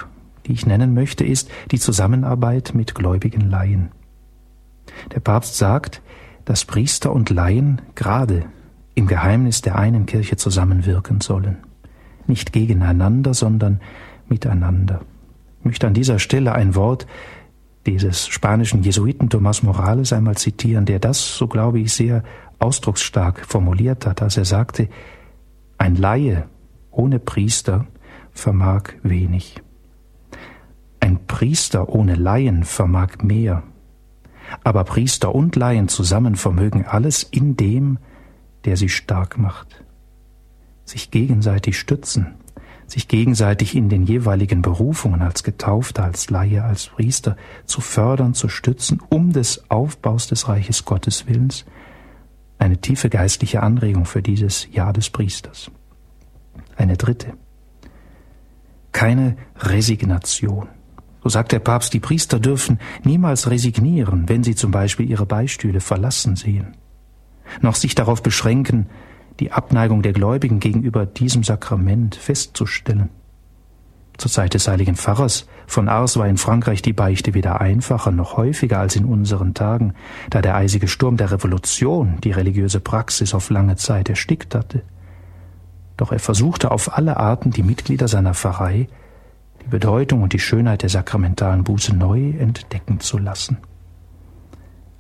die ich nennen möchte, ist die Zusammenarbeit mit gläubigen Laien. Der Papst sagt, dass Priester und Laien gerade im Geheimnis der einen Kirche zusammenwirken sollen. Nicht gegeneinander, sondern miteinander. Ich möchte an dieser Stelle ein Wort dieses spanischen Jesuiten Tomás Morales einmal zitieren, der das, so glaube ich, sehr ausdrucksstark formuliert hat, als er sagte, ein Laie ohne Priester vermag wenig. Ein Priester ohne Laien vermag mehr. Aber Priester und Laien zusammen vermögen alles in dem, der sie stark macht. Sich gegenseitig stützen, sich gegenseitig in den jeweiligen Berufungen als Getaufter, als Laie, als Priester zu fördern, zu stützen, um des Aufbaus des Reiches Gottes willens, eine tiefe geistliche Anregung für dieses Jahr des Priesters. Eine dritte. Keine Resignation. So sagt der Papst, die Priester dürfen niemals resignieren, wenn sie zum Beispiel ihre Beistühle verlassen sehen, noch sich darauf beschränken, die Abneigung der Gläubigen gegenüber diesem Sakrament festzustellen. Zur Zeit des heiligen Pfarrers von Ars war in Frankreich die Beichte weder einfacher noch häufiger als in unseren Tagen, da der eisige Sturm der Revolution die religiöse Praxis auf lange Zeit erstickt hatte. Doch er versuchte auf alle Arten, die Mitglieder seiner Pfarrei die Bedeutung und die Schönheit der sakramentalen Buße neu entdecken zu lassen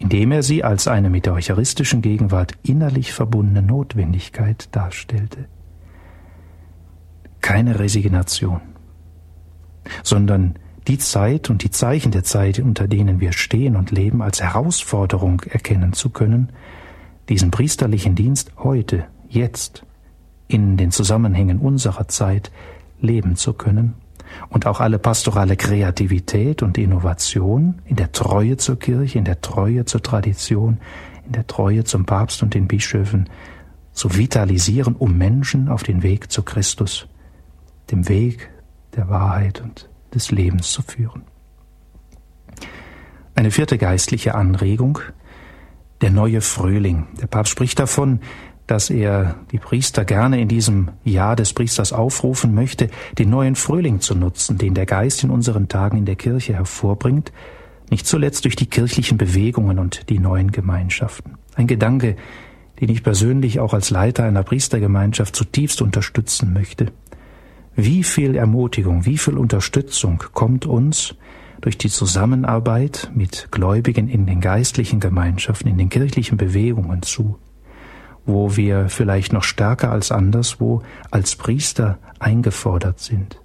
indem er sie als eine mit der eucharistischen Gegenwart innerlich verbundene Notwendigkeit darstellte. Keine Resignation, sondern die Zeit und die Zeichen der Zeit, unter denen wir stehen und leben, als Herausforderung erkennen zu können, diesen priesterlichen Dienst heute, jetzt, in den Zusammenhängen unserer Zeit leben zu können und auch alle pastorale Kreativität und Innovation in der Treue zur Kirche, in der Treue zur Tradition, in der Treue zum Papst und den Bischöfen zu vitalisieren, um Menschen auf den Weg zu Christus, dem Weg der Wahrheit und des Lebens zu führen. Eine vierte geistliche Anregung, der neue Frühling. Der Papst spricht davon, dass er die Priester gerne in diesem Jahr des Priesters aufrufen möchte, den neuen Frühling zu nutzen, den der Geist in unseren Tagen in der Kirche hervorbringt, nicht zuletzt durch die kirchlichen Bewegungen und die neuen Gemeinschaften. Ein Gedanke, den ich persönlich auch als Leiter einer Priestergemeinschaft zutiefst unterstützen möchte. Wie viel Ermutigung, wie viel Unterstützung kommt uns durch die Zusammenarbeit mit Gläubigen in den geistlichen Gemeinschaften, in den kirchlichen Bewegungen zu wo wir vielleicht noch stärker als anderswo als Priester eingefordert sind,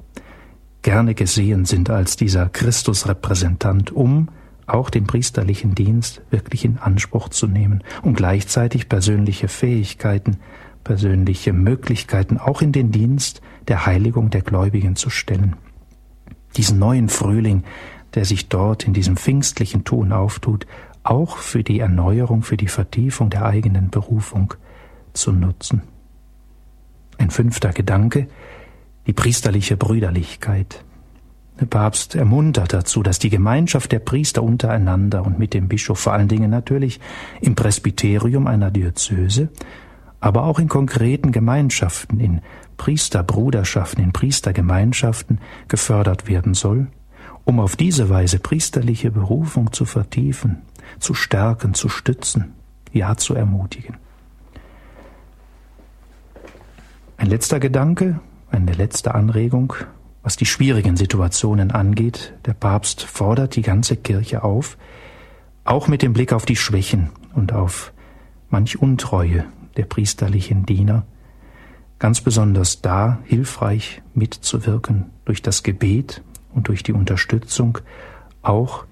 gerne gesehen sind als dieser Christusrepräsentant, um auch den priesterlichen Dienst wirklich in Anspruch zu nehmen und gleichzeitig persönliche Fähigkeiten, persönliche Möglichkeiten auch in den Dienst der Heiligung der Gläubigen zu stellen. Diesen neuen Frühling, der sich dort in diesem pfingstlichen Tun auftut, auch für die Erneuerung, für die Vertiefung der eigenen Berufung zu nutzen. Ein fünfter Gedanke, die priesterliche Brüderlichkeit. Der Papst ermuntert dazu, dass die Gemeinschaft der Priester untereinander und mit dem Bischof vor allen Dingen natürlich im Presbyterium einer Diözese, aber auch in konkreten Gemeinschaften, in Priesterbruderschaften, in Priestergemeinschaften gefördert werden soll, um auf diese Weise priesterliche Berufung zu vertiefen, zu stärken, zu stützen, ja zu ermutigen. Ein letzter Gedanke, eine letzte Anregung, was die schwierigen Situationen angeht. Der Papst fordert die ganze Kirche auf, auch mit dem Blick auf die Schwächen und auf manch Untreue der priesterlichen Diener, ganz besonders da hilfreich mitzuwirken durch das Gebet und durch die Unterstützung, auch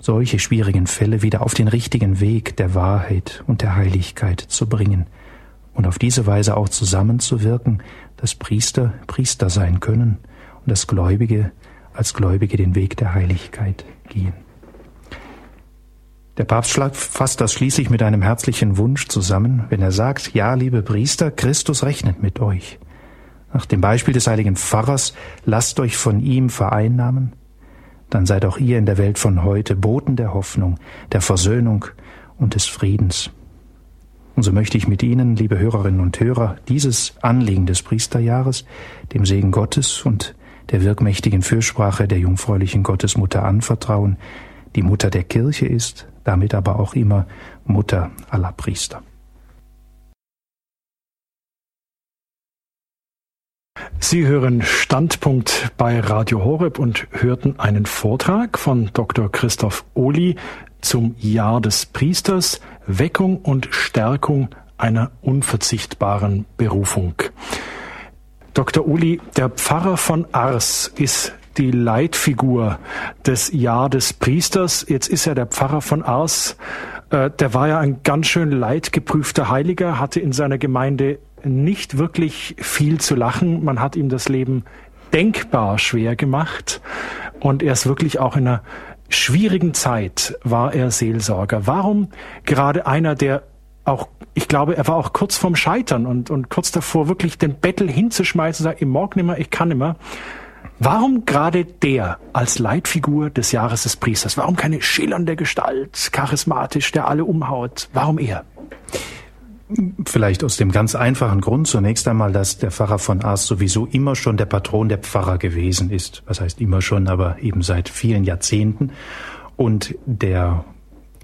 solche schwierigen Fälle wieder auf den richtigen Weg der Wahrheit und der Heiligkeit zu bringen und auf diese Weise auch zusammenzuwirken, dass Priester Priester sein können und dass Gläubige als Gläubige den Weg der Heiligkeit gehen. Der Papst fasst das schließlich mit einem herzlichen Wunsch zusammen, wenn er sagt, ja, liebe Priester, Christus rechnet mit euch. Nach dem Beispiel des heiligen Pfarrers, lasst euch von ihm vereinnahmen, dann seid auch ihr in der Welt von heute Boten der Hoffnung, der Versöhnung und des Friedens. Und so möchte ich mit Ihnen, liebe Hörerinnen und Hörer, dieses Anliegen des Priesterjahres, dem Segen Gottes und der wirkmächtigen Fürsprache der jungfräulichen Gottesmutter anvertrauen, die Mutter der Kirche ist, damit aber auch immer Mutter aller Priester. Sie hören Standpunkt bei Radio Horeb und hörten einen Vortrag von Dr. Christoph Ohli zum Jahr des Priesters, Weckung und Stärkung einer unverzichtbaren Berufung. Dr. Uli, der Pfarrer von Ars ist die Leitfigur des Jahr des Priesters. Jetzt ist er der Pfarrer von Ars. Äh, der war ja ein ganz schön leidgeprüfter Heiliger, hatte in seiner Gemeinde nicht wirklich viel zu lachen. Man hat ihm das Leben denkbar schwer gemacht. Und er ist wirklich auch in einer schwierigen Zeit war er Seelsorger. Warum gerade einer, der auch, ich glaube, er war auch kurz vorm Scheitern und, und kurz davor, wirklich den Bettel hinzuschmeißen, sagen, ich mag nimmer, ich kann nimmer. Warum gerade der als Leitfigur des Jahres des Priesters? Warum keine schillernde Gestalt, charismatisch, der alle umhaut? Warum er? Vielleicht aus dem ganz einfachen Grund zunächst einmal, dass der Pfarrer von Ars sowieso immer schon der Patron der Pfarrer gewesen ist. Was heißt immer schon, aber eben seit vielen Jahrzehnten. Und der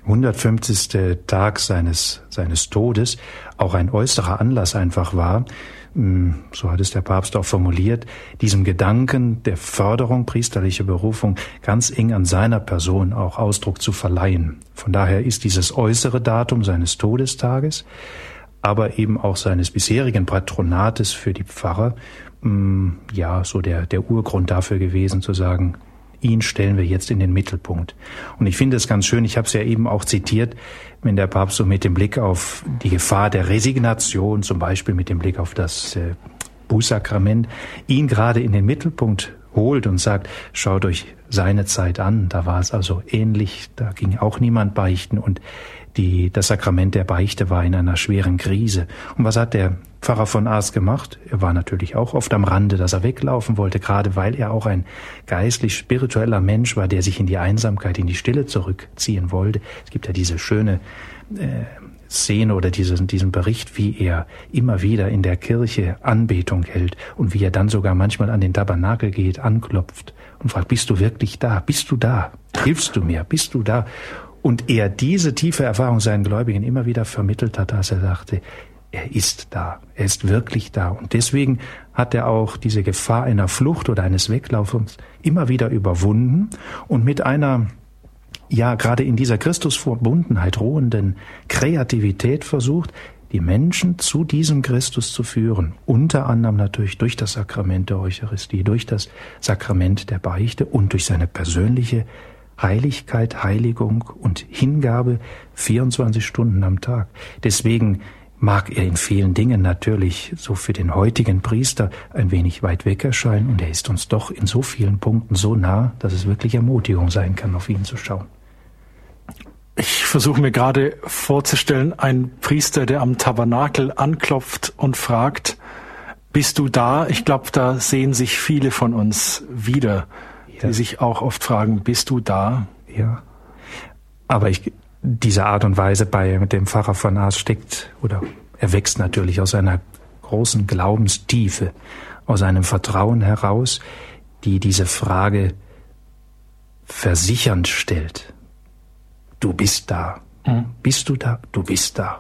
150. Tag seines, seines Todes auch ein äußerer Anlass einfach war, hm, so hat es der Papst auch formuliert, diesem Gedanken der Förderung priesterlicher Berufung ganz eng an seiner Person auch Ausdruck zu verleihen. Von daher ist dieses äußere Datum seines Todestages aber eben auch seines bisherigen Patronates für die Pfarrer, mm, ja, so der, der Urgrund dafür gewesen zu sagen, ihn stellen wir jetzt in den Mittelpunkt. Und ich finde es ganz schön, ich habe es ja eben auch zitiert, wenn der Papst so mit dem Blick auf die Gefahr der Resignation, zum Beispiel mit dem Blick auf das äh, Bußsakrament, ihn gerade in den Mittelpunkt holt und sagt, schaut euch seine Zeit an, da war es also ähnlich, da ging auch niemand beichten. Und die, das Sakrament der Beichte war in einer schweren Krise. Und was hat der Pfarrer von Ars gemacht? Er war natürlich auch oft am Rande, dass er weglaufen wollte, gerade weil er auch ein geistlich spiritueller Mensch war, der sich in die Einsamkeit, in die Stille zurückziehen wollte. Es gibt ja diese schöne äh, Szene oder diesen, diesen Bericht, wie er immer wieder in der Kirche Anbetung hält und wie er dann sogar manchmal an den Tabernakel geht, anklopft und fragt, bist du wirklich da? Bist du da? Hilfst du mir? Bist du da? Und er diese tiefe Erfahrung seinen Gläubigen immer wieder vermittelt hat, dass er sagte, er ist da, er ist wirklich da. Und deswegen hat er auch diese Gefahr einer Flucht oder eines Weglaufens immer wieder überwunden und mit einer, ja, gerade in dieser Christusverbundenheit ruhenden Kreativität versucht, die Menschen zu diesem Christus zu führen. Unter anderem natürlich durch das Sakrament der Eucharistie, durch das Sakrament der Beichte und durch seine persönliche Heiligkeit, Heiligung und Hingabe 24 Stunden am Tag. Deswegen mag er in vielen Dingen natürlich so für den heutigen Priester ein wenig weit weg erscheinen und er ist uns doch in so vielen Punkten so nah, dass es wirklich Ermutigung sein kann, auf ihn zu schauen. Ich versuche mir gerade vorzustellen, ein Priester, der am Tabernakel anklopft und fragt, bist du da? Ich glaube, da sehen sich viele von uns wieder die sich auch oft fragen, bist du da? Ja. Aber ich, diese Art und Weise bei mit dem Pfarrer von Aas steckt oder er wächst natürlich aus einer großen Glaubenstiefe, aus einem Vertrauen heraus, die diese Frage versichernd stellt. Du bist da. Mhm. Bist du da? Du bist da.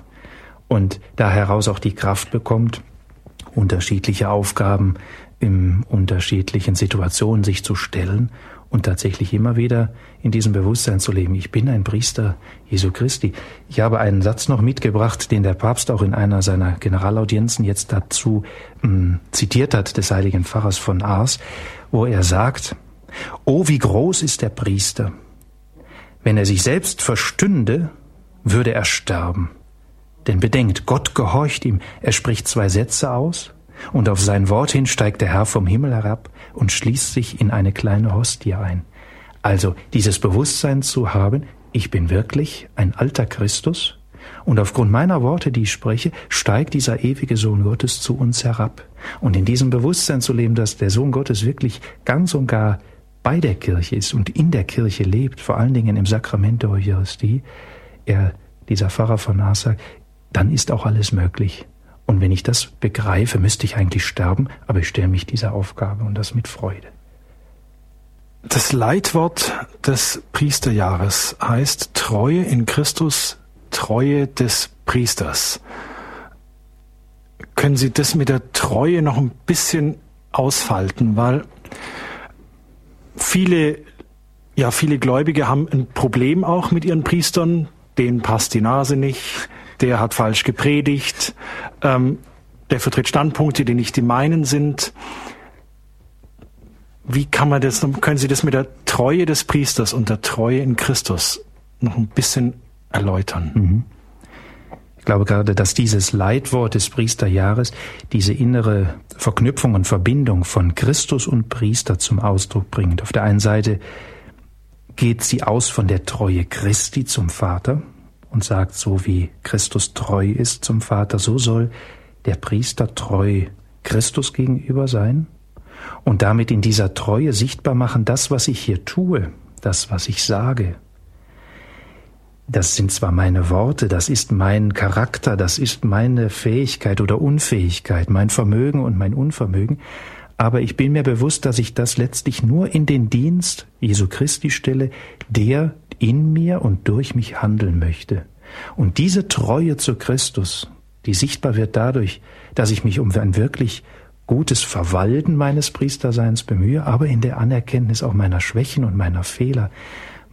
Und da heraus auch die Kraft bekommt, unterschiedliche Aufgaben in unterschiedlichen Situationen sich zu stellen und tatsächlich immer wieder in diesem Bewusstsein zu leben. Ich bin ein Priester Jesu Christi. Ich habe einen Satz noch mitgebracht, den der Papst auch in einer seiner Generalaudienzen jetzt dazu ähm, zitiert hat, des heiligen Pfarrers von Ars, wo er sagt, Oh, wie groß ist der Priester! Wenn er sich selbst verstünde, würde er sterben. Denn bedenkt, Gott gehorcht ihm. Er spricht zwei Sätze aus und auf sein Wort hin steigt der Herr vom Himmel herab und schließt sich in eine kleine Hostie ein. Also dieses Bewusstsein zu haben, ich bin wirklich ein alter Christus und aufgrund meiner Worte, die ich spreche, steigt dieser ewige Sohn Gottes zu uns herab. Und in diesem Bewusstsein zu leben, dass der Sohn Gottes wirklich ganz und gar bei der Kirche ist und in der Kirche lebt, vor allen Dingen im Sakrament der Eucharistie, er dieser Pfarrer von Aas sagt, dann ist auch alles möglich. Und wenn ich das begreife, müsste ich eigentlich sterben, aber ich stelle mich dieser Aufgabe und das mit Freude. Das Leitwort des Priesterjahres heißt Treue in Christus, Treue des Priesters. Können Sie das mit der Treue noch ein bisschen ausfalten, weil viele ja, viele Gläubige haben ein Problem auch mit ihren Priestern. Denen passt die Nase nicht, der hat falsch gepredigt, ähm, der vertritt Standpunkte, die nicht die meinen sind. Wie kann man das, können Sie das mit der Treue des Priesters und der Treue in Christus noch ein bisschen erläutern? Mhm. Ich glaube gerade, dass dieses Leitwort des Priesterjahres diese innere Verknüpfung und Verbindung von Christus und Priester zum Ausdruck bringt. Auf der einen Seite geht sie aus von der Treue Christi zum Vater und sagt, so wie Christus treu ist zum Vater, so soll der Priester treu Christus gegenüber sein und damit in dieser Treue sichtbar machen, das, was ich hier tue, das, was ich sage. Das sind zwar meine Worte, das ist mein Charakter, das ist meine Fähigkeit oder Unfähigkeit, mein Vermögen und mein Unvermögen, aber ich bin mir bewusst, dass ich das letztlich nur in den Dienst Jesu Christi stelle, der in mir und durch mich handeln möchte. Und diese Treue zu Christus, die sichtbar wird dadurch, dass ich mich um ein wirklich gutes Verwalten meines Priesterseins bemühe, aber in der Anerkenntnis auch meiner Schwächen und meiner Fehler,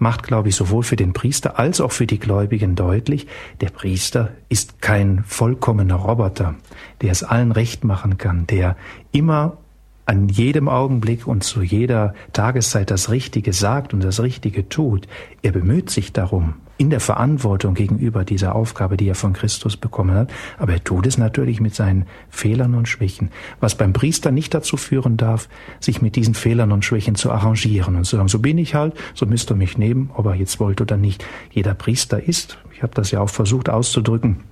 macht, glaube ich, sowohl für den Priester als auch für die Gläubigen deutlich, der Priester ist kein vollkommener Roboter, der es allen recht machen kann, der immer an jedem Augenblick und zu jeder Tageszeit das Richtige sagt und das Richtige tut. Er bemüht sich darum, in der Verantwortung gegenüber dieser Aufgabe, die er von Christus bekommen hat, aber er tut es natürlich mit seinen Fehlern und Schwächen, was beim Priester nicht dazu führen darf, sich mit diesen Fehlern und Schwächen zu arrangieren und zu sagen, so bin ich halt, so müsst ihr mich nehmen, ob er jetzt wollt oder nicht. Jeder Priester ist, ich habe das ja auch versucht auszudrücken,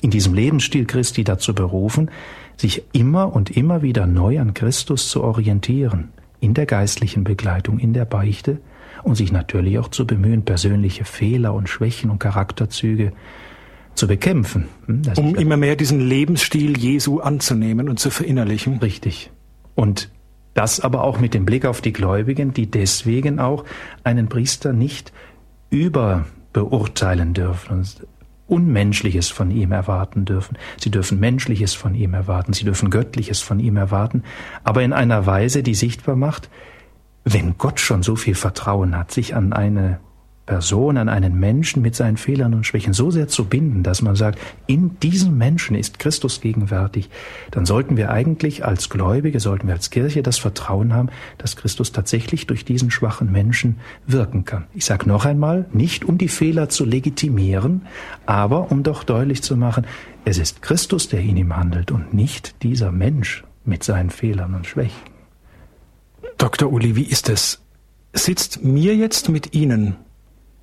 in diesem Lebensstil Christi dazu berufen, sich immer und immer wieder neu an Christus zu orientieren, in der geistlichen Begleitung, in der Beichte und sich natürlich auch zu bemühen, persönliche Fehler und Schwächen und Charakterzüge zu bekämpfen. Hm, das um immer mehr diesen Lebensstil Jesu anzunehmen und zu verinnerlichen. Richtig. Und das aber auch mit dem Blick auf die Gläubigen, die deswegen auch einen Priester nicht überbeurteilen dürfen und Unmenschliches von ihm erwarten dürfen. Sie dürfen Menschliches von ihm erwarten, sie dürfen Göttliches von ihm erwarten, aber in einer Weise, die sichtbar macht, wenn Gott schon so viel Vertrauen hat, sich an eine Person, an einen Menschen mit seinen Fehlern und Schwächen so sehr zu binden, dass man sagt, in diesem Menschen ist Christus gegenwärtig, dann sollten wir eigentlich als Gläubige, sollten wir als Kirche das Vertrauen haben, dass Christus tatsächlich durch diesen schwachen Menschen wirken kann. Ich sage noch einmal, nicht um die Fehler zu legitimieren, aber um doch deutlich zu machen, es ist Christus, der in ihm handelt und nicht dieser Mensch mit seinen Fehlern und Schwächen. Dr. Uli, wie ist es? Sitzt mir jetzt mit Ihnen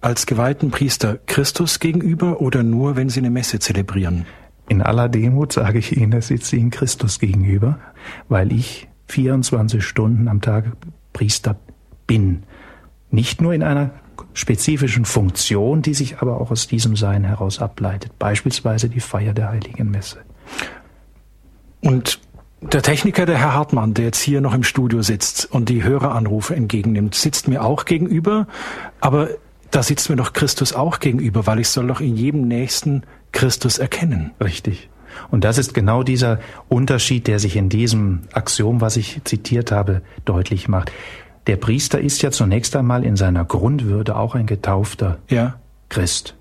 als geweihten Priester Christus gegenüber oder nur, wenn Sie eine Messe zelebrieren? In aller Demut sage ich Ihnen, es sitzt Ihnen Christus gegenüber, weil ich 24 Stunden am Tag Priester bin. Nicht nur in einer spezifischen Funktion, die sich aber auch aus diesem Sein heraus ableitet, beispielsweise die Feier der heiligen Messe. Und der Techniker, der Herr Hartmann, der jetzt hier noch im Studio sitzt und die Höreranrufe entgegennimmt, sitzt mir auch gegenüber, aber da sitzt mir doch Christus auch gegenüber, weil ich soll doch in jedem Nächsten Christus erkennen. Richtig. Und das ist genau dieser Unterschied, der sich in diesem Axiom, was ich zitiert habe, deutlich macht. Der Priester ist ja zunächst einmal in seiner Grundwürde auch ein getaufter ja. Christ,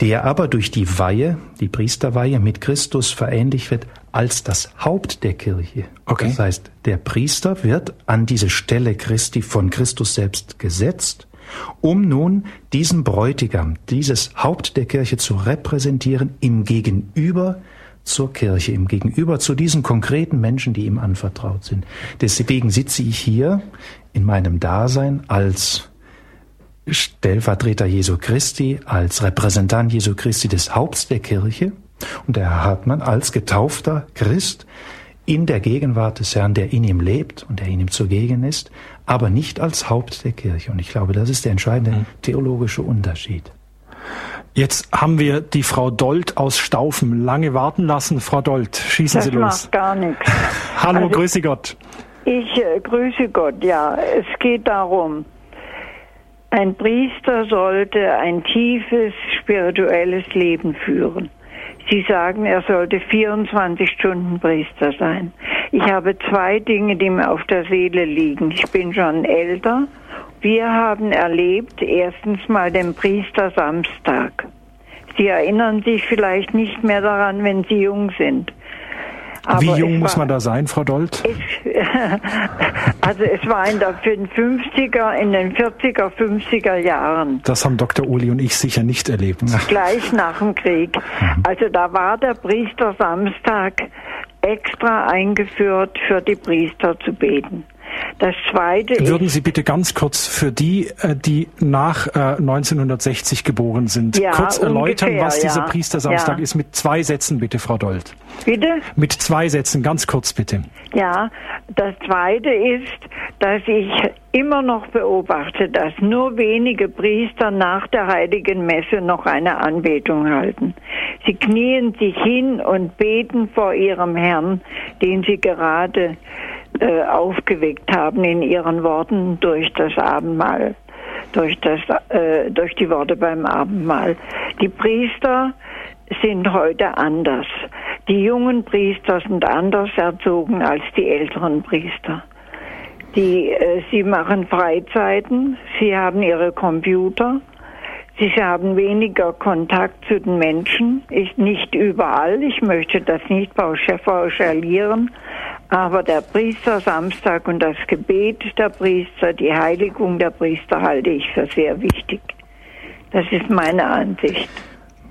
der aber durch die Weihe, die Priesterweihe mit Christus verähnlicht wird als das Haupt der Kirche. Okay. Das heißt, der Priester wird an diese Stelle Christi von Christus selbst gesetzt um nun diesen Bräutigam, dieses Haupt der Kirche zu repräsentieren im Gegenüber zur Kirche, im Gegenüber zu diesen konkreten Menschen, die ihm anvertraut sind. Deswegen sitze ich hier in meinem Dasein als Stellvertreter Jesu Christi, als Repräsentant Jesu Christi des Haupts der Kirche und der Herr Hartmann als getaufter Christ in der Gegenwart des Herrn, der in ihm lebt und der in ihm zugegen ist, aber nicht als Haupt der Kirche. Und ich glaube, das ist der entscheidende mhm. theologische Unterschied. Jetzt haben wir die Frau Dold aus Staufen lange warten lassen. Frau Dold, schießen das Sie los. Das macht gar nichts. [LAUGHS] Hallo, also, grüße Gott. Ich äh, grüße Gott, ja. Es geht darum, ein Priester sollte ein tiefes spirituelles Leben führen. Sie sagen, er sollte 24 Stunden Priester sein. Ich habe zwei Dinge, die mir auf der Seele liegen. Ich bin schon älter. Wir haben erlebt erstens mal den Priester Samstag. Sie erinnern sich vielleicht nicht mehr daran, wenn Sie jung sind. Aber Wie jung muss man da sein, Frau Dold? Es, [LAUGHS] also es war in den 50er, in den 40er, 50er Jahren. Das haben Dr. Uli und ich sicher nicht erlebt. Gleich nach dem Krieg. Mhm. Also da war der Priester Samstag extra eingeführt, für die Priester zu beten. Das zweite Würden Sie bitte ganz kurz für die, äh, die nach 1960 äh, geboren sind, ja, kurz erläutern, ungefähr, was dieser ja. Priestersamstag ja. ist mit zwei Sätzen, bitte, Frau Dold. Bitte? Mit zwei Sätzen, ganz kurz bitte. Ja, das zweite ist, dass ich immer noch beobachte, dass nur wenige Priester nach der heiligen Messe noch eine Anbetung halten. Sie knien sich hin und beten vor ihrem Herrn, den sie gerade äh, aufgeweckt haben in ihren Worten durch das Abendmahl, durch, das, äh, durch die Worte beim Abendmahl. Die Priester sind heute anders. Die jungen Priester sind anders erzogen als die älteren Priester. Die, äh, sie machen Freizeiten, sie haben ihre Computer, sie haben weniger Kontakt zu den Menschen, ich, nicht überall, ich möchte das nicht pauschalieren, aber der Priester Samstag und das Gebet der Priester, die Heiligung der Priester halte ich für sehr wichtig. Das ist meine Ansicht.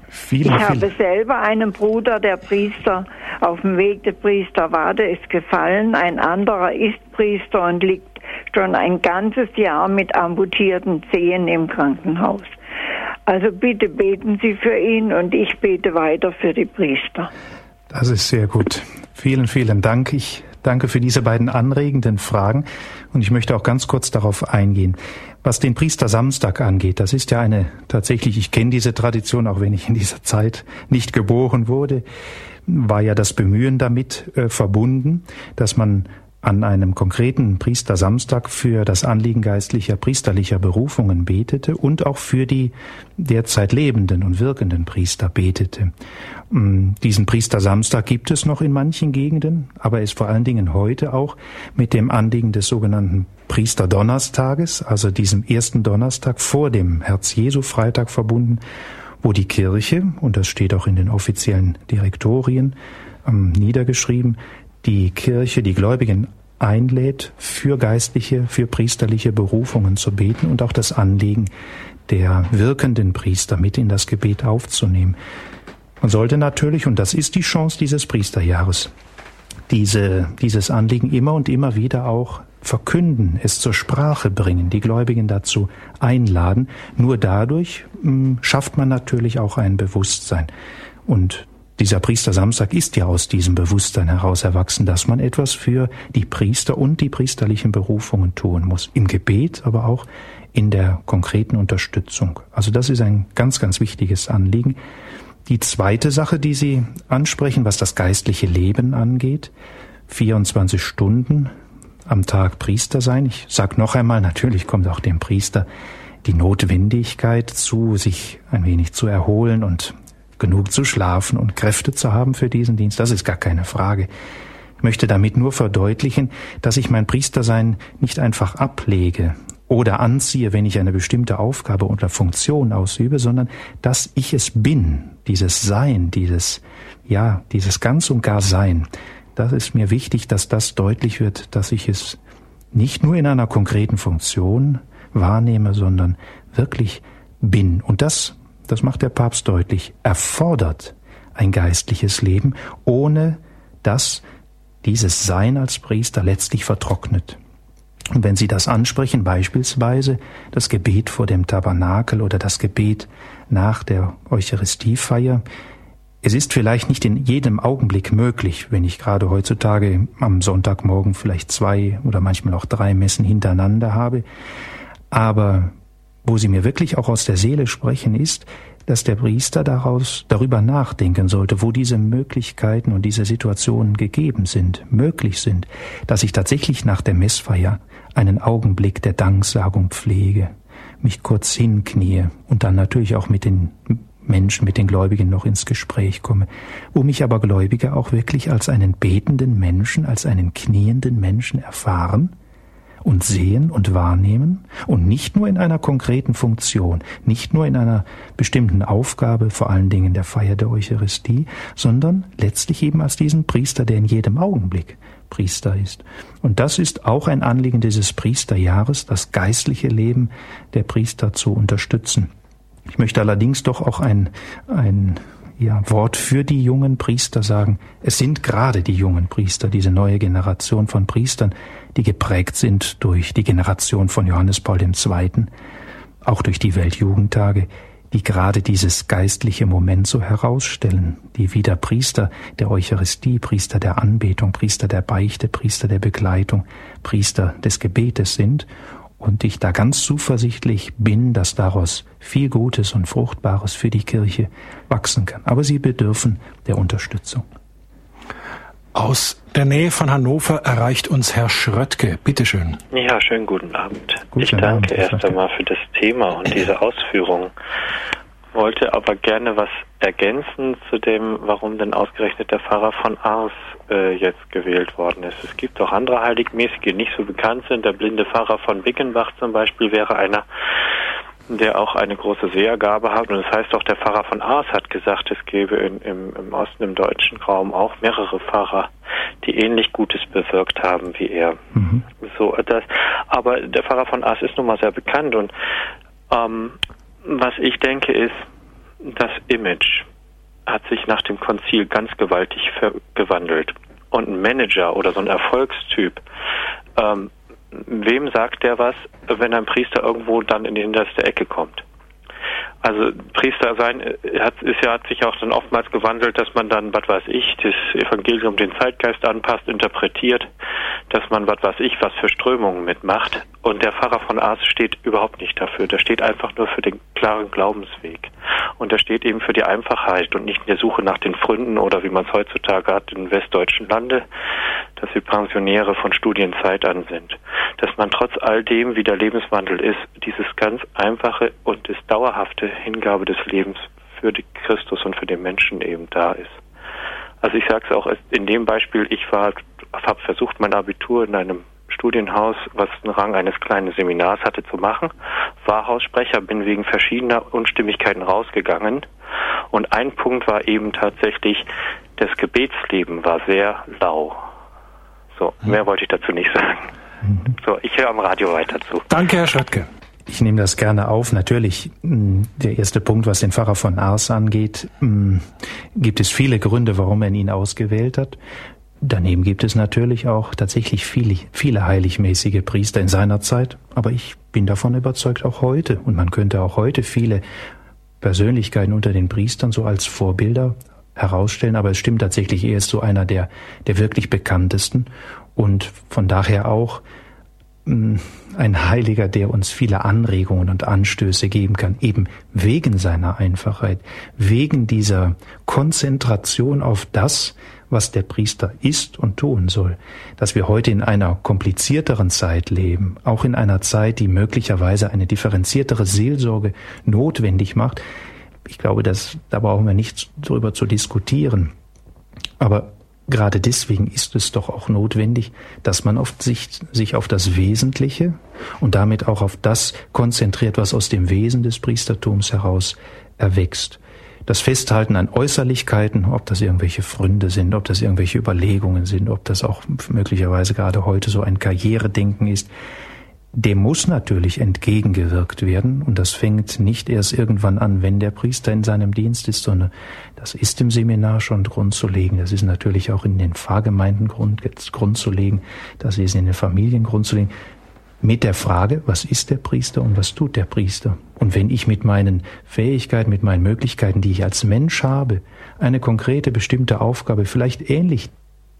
Viele, ich viele. habe selber einen Bruder, der Priester auf dem Weg der Priester war, der ist gefallen. Ein anderer ist Priester und liegt schon ein ganzes Jahr mit amputierten Zehen im Krankenhaus. Also bitte beten Sie für ihn und ich bete weiter für die Priester. Das ist sehr gut. Vielen, vielen Dank. Ich Danke für diese beiden anregenden Fragen. Und ich möchte auch ganz kurz darauf eingehen. Was den Priester Samstag angeht, das ist ja eine tatsächlich, ich kenne diese Tradition, auch wenn ich in dieser Zeit nicht geboren wurde, war ja das Bemühen damit äh, verbunden, dass man an einem konkreten Priestersamstag für das Anliegen geistlicher, priesterlicher Berufungen betete und auch für die derzeit lebenden und wirkenden Priester betete. Mm, diesen Priestersamstag gibt es noch in manchen Gegenden, aber er ist vor allen Dingen heute auch mit dem Anliegen des sogenannten Priesterdonnerstages, also diesem ersten Donnerstag vor dem Herz-Jesu-Freitag verbunden, wo die Kirche, und das steht auch in den offiziellen Direktorien ähm, niedergeschrieben, die Kirche die Gläubigen einlädt, für geistliche, für priesterliche Berufungen zu beten und auch das Anliegen der wirkenden Priester mit in das Gebet aufzunehmen. Man sollte natürlich, und das ist die Chance dieses Priesterjahres, diese, dieses Anliegen immer und immer wieder auch verkünden, es zur Sprache bringen, die Gläubigen dazu einladen. Nur dadurch mh, hm, schafft man natürlich auch ein Bewusstsein. Und dieser Priestersamstag ist ja aus diesem Bewusstsein heraus erwachsen, dass man etwas für die Priester und die priesterlichen Berufungen tun muss. Im Gebet, aber auch in der konkreten Unterstützung. Also das ist ein ganz, ganz wichtiges Anliegen. Die zweite Sache, die Sie ansprechen, was das geistliche Leben angeht, 24 Stunden am Tag Priester sein. Ich sage noch einmal, natürlich kommt auch dem Priester die Notwendigkeit zu, sich ein wenig zu erholen und genug zu schlafen und Kräfte zu haben für diesen Dienst, das ist gar keine Frage. Ich möchte damit nur verdeutlichen, dass ich mein Priestersein nicht einfach ablege oder anziehe, wenn ich eine bestimmte Aufgabe oder Funktion ausübe, sondern dass ich es bin, dieses Sein, dieses, ja, dieses ganz und gar Sein. Das ist mir wichtig, dass das deutlich wird, dass ich es nicht nur in einer konkreten Funktion wahrnehme, sondern wirklich bin. Und das das macht der Papst deutlich, erfordert ein geistliches Leben, ohne dass dieses Sein als Priester letztlich vertrocknet. Und wenn Sie das ansprechen, beispielsweise das Gebet vor dem Tabernakel oder das Gebet nach der Eucharistiefeier, es ist vielleicht nicht in jedem Augenblick möglich, wenn ich gerade heutzutage am Sonntagmorgen vielleicht zwei oder manchmal auch drei Messen hintereinander habe, aber wo sie mir wirklich auch aus der Seele sprechen, ist, dass der Priester daraus darüber nachdenken sollte, wo diese Möglichkeiten und diese Situationen gegeben sind, möglich sind, dass ich tatsächlich nach der Messfeier einen Augenblick der Danksagung pflege, mich kurz hinknie und dann natürlich auch mit den Menschen, mit den Gläubigen noch ins Gespräch komme, wo mich aber Gläubige auch wirklich als einen betenden Menschen, als einen knienden Menschen erfahren und sehen und wahrnehmen und nicht nur in einer konkreten Funktion, nicht nur in einer bestimmten Aufgabe, vor allen Dingen der Feier der Eucharistie, sondern letztlich eben als diesen Priester, der in jedem Augenblick Priester ist. Und das ist auch ein Anliegen dieses Priesterjahres, das geistliche Leben der Priester zu unterstützen. Ich möchte allerdings doch auch ein, ein ja, Wort für die jungen Priester sagen. Es sind gerade die jungen Priester, diese neue Generation von Priestern, die geprägt sind durch die Generation von Johannes Paul II., auch durch die Weltjugendtage, die gerade dieses geistliche Moment so herausstellen, die wieder Priester der Eucharistie, Priester der Anbetung, Priester der Beichte, Priester der Begleitung, Priester des Gebetes sind und ich da ganz zuversichtlich bin, dass daraus viel Gutes und Fruchtbares für die Kirche wachsen kann. Aber sie bedürfen der Unterstützung. Aus der Nähe von Hannover erreicht uns Herr Schröttke. Bitte schön. Ja, schönen guten Abend. Guten ich danke Abend, erst einmal für das Thema und diese Ausführungen. Wollte aber gerne was ergänzen zu dem, warum denn ausgerechnet der Pfarrer von Ars äh, jetzt gewählt worden ist. Es gibt auch andere Heiligmäßige, die nicht so bekannt sind. Der blinde Pfarrer von Wickenbach zum Beispiel wäre einer, der auch eine große Sehergabe hat. Und das heißt auch, der Pfarrer von Ars hat gesagt, es gäbe in, im, im Osten, im deutschen Raum auch mehrere Pfarrer, die ähnlich Gutes bewirkt haben wie er. Mhm. So, das, aber der Pfarrer von Ars ist nun mal sehr bekannt und ähm, was ich denke ist, das Image hat sich nach dem Konzil ganz gewaltig gewandelt. Und ein Manager oder so ein Erfolgstyp, ähm, wem sagt der was, wenn ein Priester irgendwo dann in die hinterste Ecke kommt? Also Priester sein äh, hat, ist ja, hat sich auch dann oftmals gewandelt, dass man dann, was weiß ich, das Evangelium den Zeitgeist anpasst, interpretiert, dass man, was weiß ich, was für Strömungen mitmacht. Und der Pfarrer von Ars steht überhaupt nicht dafür. Der steht einfach nur für den klaren Glaubensweg. Und der steht eben für die Einfachheit und nicht in der Suche nach den Fründen oder wie man es heutzutage hat in westdeutschen Lande, dass wir Pensionäre von Studienzeit an sind. Dass man trotz all dem, wie der Lebenswandel ist, dieses ganz einfache und das dauerhafte Hingabe des Lebens für die Christus und für den Menschen eben da ist. Also ich sage es auch in dem Beispiel, ich war, habe versucht, mein Abitur in einem Studienhaus, was den Rang eines kleinen Seminars hatte, zu machen, war Haussprecher, bin wegen verschiedener Unstimmigkeiten rausgegangen. Und ein Punkt war eben tatsächlich, das Gebetsleben war sehr lau. So, mehr wollte ich dazu nicht sagen. Mhm. So, ich höre am Radio weiter zu. Danke, Herr Schöttke. Ich nehme das gerne auf. Natürlich, mm, der erste Punkt, was den Pfarrer von Ars angeht, mm, gibt es viele Gründe, warum er ihn ausgewählt hat. Daneben gibt es natürlich auch tatsächlich viele, viele heiligmäßige Priester in seiner Zeit, aber ich bin davon überzeugt auch heute und man könnte auch heute viele Persönlichkeiten unter den Priestern so als Vorbilder herausstellen, aber es stimmt tatsächlich, er ist so einer der, der wirklich bekanntesten. Und von daher auch mm, ein Heiliger, der uns viele Anregungen und Anstöße geben kann, eben wegen seiner Einfachheit, wegen dieser Konzentration auf das, was der Priester ist und tun soll, dass wir heute in einer komplizierteren Zeit leben, auch in einer Zeit, die möglicherweise eine differenziertere Seelsorge notwendig macht. Ich glaube, dass, da brauchen wir nicht darüber zu diskutieren. Aber Gerade deswegen ist es doch auch notwendig, dass man auf sich, sich auf das Wesentliche und damit auch auf das konzentriert, was aus dem Wesen des Priestertums heraus erwächst. Das Festhalten an Äußerlichkeiten, ob das irgendwelche Fründe sind, ob das irgendwelche Überlegungen sind, ob das auch möglicherweise gerade heute so ein Karrieredenken ist, dem muss natürlich entgegengewirkt werden und das fängt nicht erst irgendwann an, wenn der Priester in seinem Dienst ist, sondern das ist im Seminar schon grundzulegen. Das ist natürlich auch in den Pfarrgemeinden Grund, grundzulegen. Das ist in den Familien grundzulegen. Mit der Frage, was ist der Priester und was tut der Priester? Und wenn ich mit meinen Fähigkeiten, mit meinen Möglichkeiten, die ich als Mensch habe, eine konkrete, bestimmte Aufgabe vielleicht ähnlich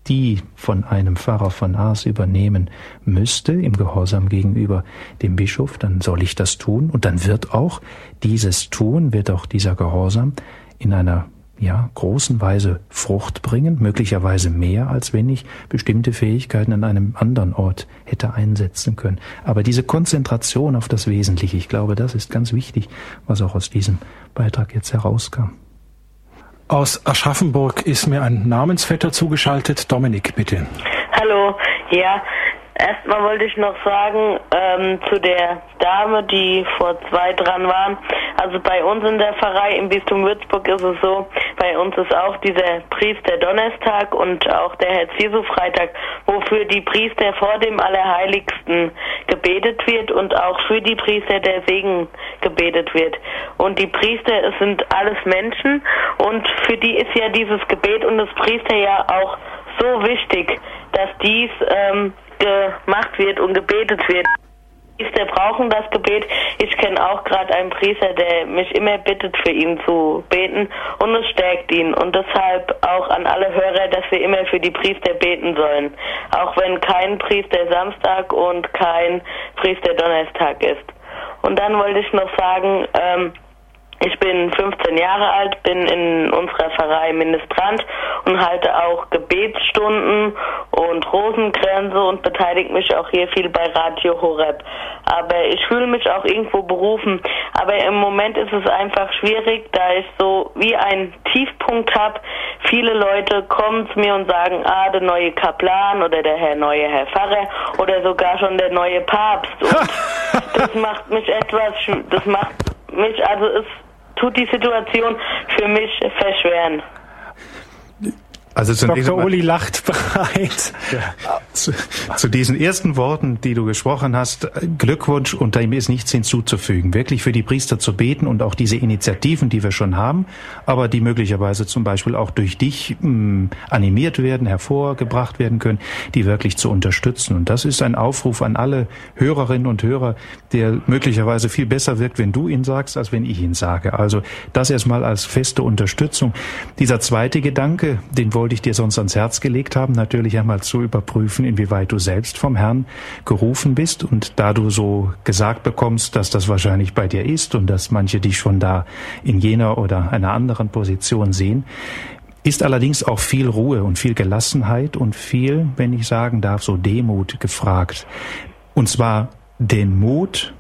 die von einem Pfarrer von Ars übernehmen müsste, im Gehorsam gegenüber dem Bischof, dann soll ich das tun. Und dann wird auch dieses Tun, wird auch dieser Gehorsam in einer ja, großen Weise Frucht bringen, möglicherweise mehr, als wenn ich bestimmte Fähigkeiten an einem anderen Ort hätte einsetzen können. Aber diese Konzentration auf das Wesentliche, ich glaube, das ist ganz wichtig, was auch aus diesem Beitrag jetzt herauskam. Aus Aschaffenburg ist mir ein Namensvetter zugeschaltet. Dominik, bitte. Hallo, ja, Erstmal wollte ich noch sagen ähm, zu der Dame, die vor zwei dran war. Also bei uns in der Pfarrei im Bistum Würzburg ist es so, bei uns ist auch dieser Priester Donnerstag und auch der Herz Jesu Freitag, wofür die Priester vor dem Allerheiligsten gebetet wird und auch für die Priester der Segen gebetet wird. Und die Priester es sind alles Menschen und für die ist ja dieses Gebet und das Priester ja auch so wichtig, dass dies ähm, gemacht wird und gebetet wird. Priester brauchen das Gebet. Ich kenne auch gerade einen Priester, der mich immer bittet, für ihn zu beten und es stärkt ihn. Und deshalb auch an alle Hörer, dass wir immer für die Priester beten sollen. Auch wenn kein Priester Samstag und kein Priester Donnerstag ist. Und dann wollte ich noch sagen, ähm, ich bin 15 Jahre alt, bin in unserer Pfarrei Ministrant und halte auch Gebetsstunden und Rosenkränze und beteilige mich auch hier viel bei Radio Horeb. Aber ich fühle mich auch irgendwo berufen. Aber im Moment ist es einfach schwierig, da ich so wie einen Tiefpunkt habe. Viele Leute kommen zu mir und sagen, ah, der neue Kaplan oder der Herr neue Herr Pfarrer oder sogar schon der neue Papst. Und [LAUGHS] das macht mich etwas, das macht mich, also es tut die Situation für mich verschweren. Also Dr. Uli lacht [LAUGHS] bereit. Ja. Zu, zu, diesen ersten Worten, die du gesprochen hast, Glückwunsch und dem ist nichts hinzuzufügen. Wirklich für die Priester zu beten und auch diese Initiativen, die wir schon haben, aber die möglicherweise zum Beispiel auch durch dich mh, hm, animiert werden, hervorgebracht werden können, die wirklich zu unterstützen. Und das ist ein Aufruf an alle Hörerinnen und Hörer, der möglicherweise viel besser wirkt, wenn du ihn sagst, als wenn ich ihn sage. Also das erstmal als feste Unterstützung. Dieser zweite Gedanke, den wollte wollte ich dir sonst ans Herz gelegt haben, natürlich einmal zu überprüfen, inwieweit du selbst vom Herrn gerufen bist und da du so gesagt bekommst, dass das wahrscheinlich bei dir ist und dass manche dich schon da in jener oder einer anderen Position sehen, ist allerdings auch viel Ruhe und viel Gelassenheit und viel, wenn ich sagen darf, so Demut gefragt. Und zwar den Mut,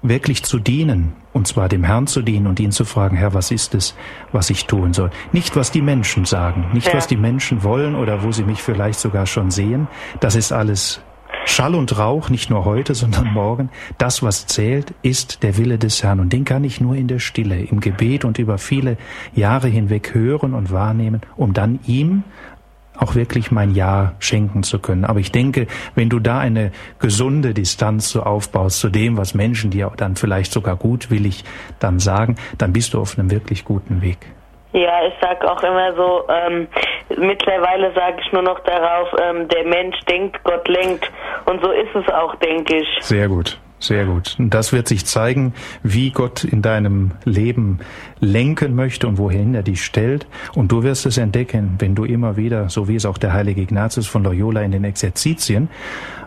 wirklich zu dienen, und zwar dem Herrn zu dienen und ihn zu fragen, Herr, was ist es, was ich tun soll? Nicht, was die Menschen sagen, nicht, ja. was die Menschen wollen oder wo sie mich vielleicht sogar schon sehen. Das ist alles Schall und Rauch, nicht nur heute, sondern morgen. Das, was zählt, ist der Wille des Herrn. Und den kann ich nur in der Stille, im Gebet und über viele Jahre hinweg hören und wahrnehmen, um dann ihm auch wirklich mein Ja schenken zu können. Aber ich denke, wenn du da eine gesunde Distanz so aufbaust zu dem, was Menschen dir dann vielleicht sogar gutwillig dann sagen, dann bist du auf einem wirklich guten Weg. Ja, ich sag auch immer so, ähm, mittlerweile sage ich nur noch darauf, ähm, der Mensch denkt, Gott lenkt. Und so ist es auch, denke ich. Sehr gut. Sehr gut. Und das wird sich zeigen, wie Gott in deinem Leben lenken möchte und wohin er dich stellt. Und du wirst es entdecken, wenn du immer wieder, so wie es auch der heilige Ignatius von Loyola in den Exerzitien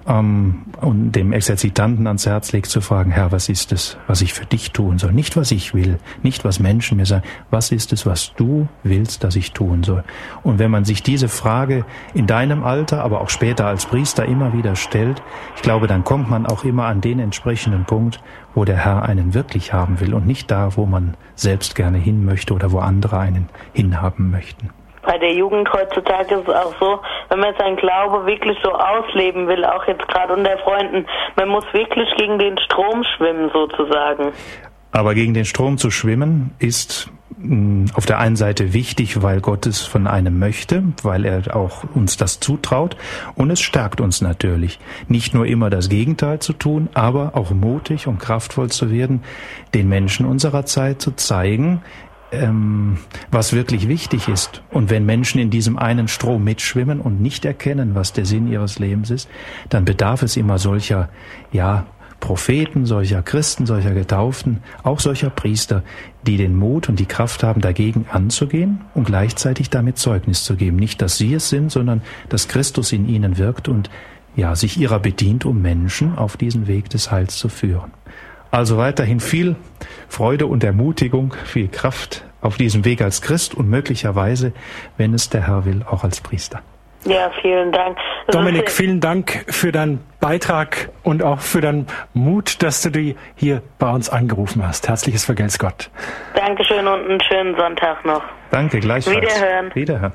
ähm, und dem Exerzitanten ans Herz legt, zu fragen, Herr, was ist es, was ich für dich tun soll? Nicht, was ich will, nicht, was Menschen mir sagen, was ist es, was du willst, dass ich tun soll? Und wenn man sich diese Frage in deinem Alter, aber auch später als Priester immer wieder stellt, ich glaube, dann kommt man auch immer an den entsprechenden Punkt, wo der Herr einen wirklich haben will und nicht da, wo man selbst gerne hin möchte oder wo andere einen hinhaben möchten bei der Jugend heutzutage ist es auch so, wenn man seinen Glaube wirklich so ausleben will, auch jetzt gerade unter Freunden, man muss wirklich gegen den Strom schwimmen sozusagen. Aber gegen den Strom zu schwimmen ist auf der einen Seite wichtig, weil Gott es von einem möchte, weil er auch uns das zutraut und es stärkt uns natürlich, nicht nur immer das Gegenteil zu tun, aber auch mutig und kraftvoll zu werden, den Menschen unserer Zeit zu zeigen, ähm, was wirklich wichtig ist. Und wenn Menschen in diesem einen Strom mitschwimmen und nicht erkennen, was der Sinn ihres Lebens ist, dann bedarf es immer solcher, ja, Propheten, solcher Christen, solcher Getauften, auch solcher Priester, die den Mut und die Kraft haben, dagegen anzugehen und gleichzeitig damit Zeugnis zu geben. Nicht, dass sie es sind, sondern dass Christus in ihnen wirkt und ja, sich ihrer bedient, um Menschen auf diesen Weg des Heils zu führen. Also weiterhin viel Freude und Ermutigung, viel Kraft auf diesem Weg als Christ und möglicherweise, wenn es der Herr will, auch als Priester. Ja, vielen Dank. Das Dominik, vielen Dank für deinen Beitrag und auch für deinen Mut, dass du die hier bei uns angerufen hast. Herzliches Vergelt's Gott. Dankeschön und einen schönen Sonntag noch. Danke, gleichfalls. Wiederhören. Wiederhören.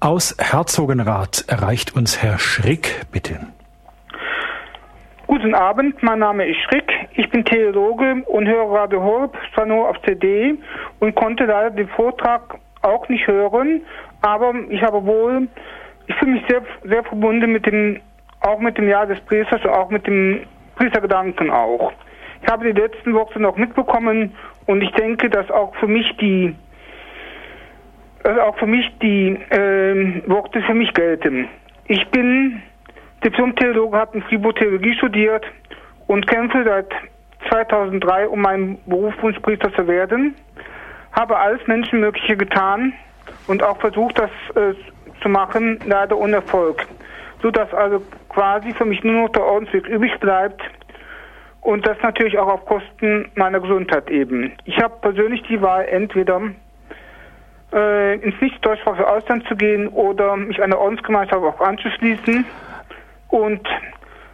Aus Herzogenrath erreicht uns Herr Schrick, bitte. Guten Abend, mein Name ist Schrick. Ich bin Theologe und höre Radio Horb, zwar nur auf CD und konnte leider den Vortrag auch nicht hören, aber ich habe wohl, ich fühle mich sehr, sehr verbunden mit dem, auch mit dem Jahr des Priesters, auch mit dem Priestergedanken auch. Ich habe die letzten Worte noch mitbekommen und ich denke, dass auch für mich die, also auch für mich die äh, Worte für mich gelten. Ich bin Diplom-Theologe, habe in Fribourg Theologie studiert und kämpfe seit 2003, um meinen Berufswunschpriester zu werden. Habe alles Menschenmögliche getan, und auch versucht, das äh, zu machen, leider ohne Erfolg. So dass also quasi für mich nur noch der Ordensweg übrig bleibt und das natürlich auch auf Kosten meiner Gesundheit eben. Ich habe persönlich die Wahl, entweder äh, ins nicht deutschsprachige Ausland zu gehen oder mich einer Ordensgemeinschaft auch anzuschließen und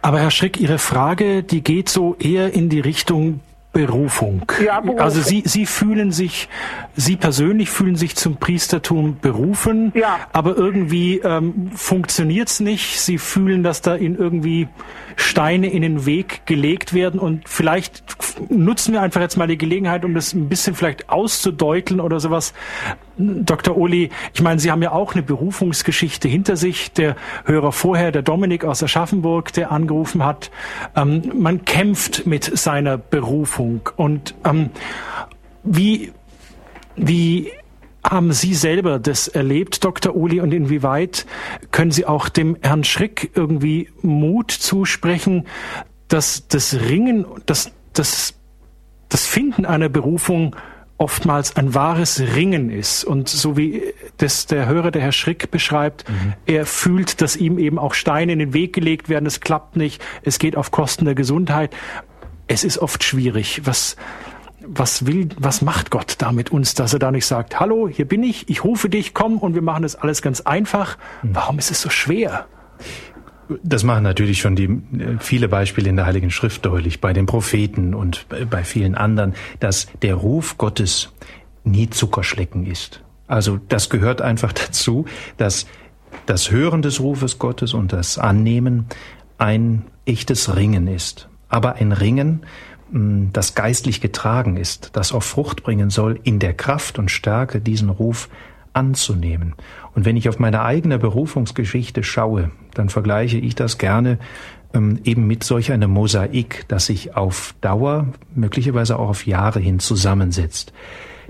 aber Herr Schrick, Ihre Frage, die geht so eher in die Richtung Berufung. Ja, Berufung. Also Sie, Sie fühlen sich, Sie persönlich fühlen sich zum Priestertum berufen, ja. aber irgendwie ähm, funktioniert's nicht. Sie fühlen, dass da in irgendwie Steine in den Weg gelegt werden und vielleicht nutzen wir einfach jetzt mal die Gelegenheit, um das ein bisschen vielleicht auszudeuteln oder sowas. Dr. Uli, ich meine, Sie haben ja auch eine Berufungsgeschichte hinter sich. Der Hörer vorher, der Dominik aus Aschaffenburg, der angerufen hat. Ähm, man kämpft mit seiner Berufung. Und ähm, wie, wie haben Sie selber das erlebt, Dr. Uli, und inwieweit können Sie auch dem Herrn Schrick irgendwie Mut zusprechen, dass das Ringen, dass das, das Finden einer Berufung oftmals ein wahres Ringen ist. Und so wie das der Hörer, der Herr Schrick beschreibt, mhm. er fühlt, dass ihm eben auch Steine in den Weg gelegt werden, es klappt nicht, es geht auf Kosten der Gesundheit. Es ist oft schwierig. Was, was will, was macht Gott da mit uns, dass er da nicht sagt, hallo, hier bin ich, ich rufe dich, komm und wir machen das alles ganz einfach. Hm. Warum ist es so schwer? Das machen natürlich schon die viele Beispiele in der Heiligen Schrift deutlich, bei den Propheten und bei vielen anderen, dass der Ruf Gottes nie Zuckerschlecken ist. Also das gehört einfach [LAUGHS] dazu, dass das Hören des Rufes Gottes und das Annehmen ein echtes Ringen ist. Aber ein Ringen, das geistlich getragen ist, das auf Frucht bringen soll, in der Kraft und Stärke diesen Ruf anzunehmen. Und wenn ich auf meine eigene Berufungsgeschichte schaue, dann vergleiche ich das gerne ähm, eben mit solch einem Mosaik, das sich auf Dauer, möglicherweise auch auf Jahre hin zusammensetzt.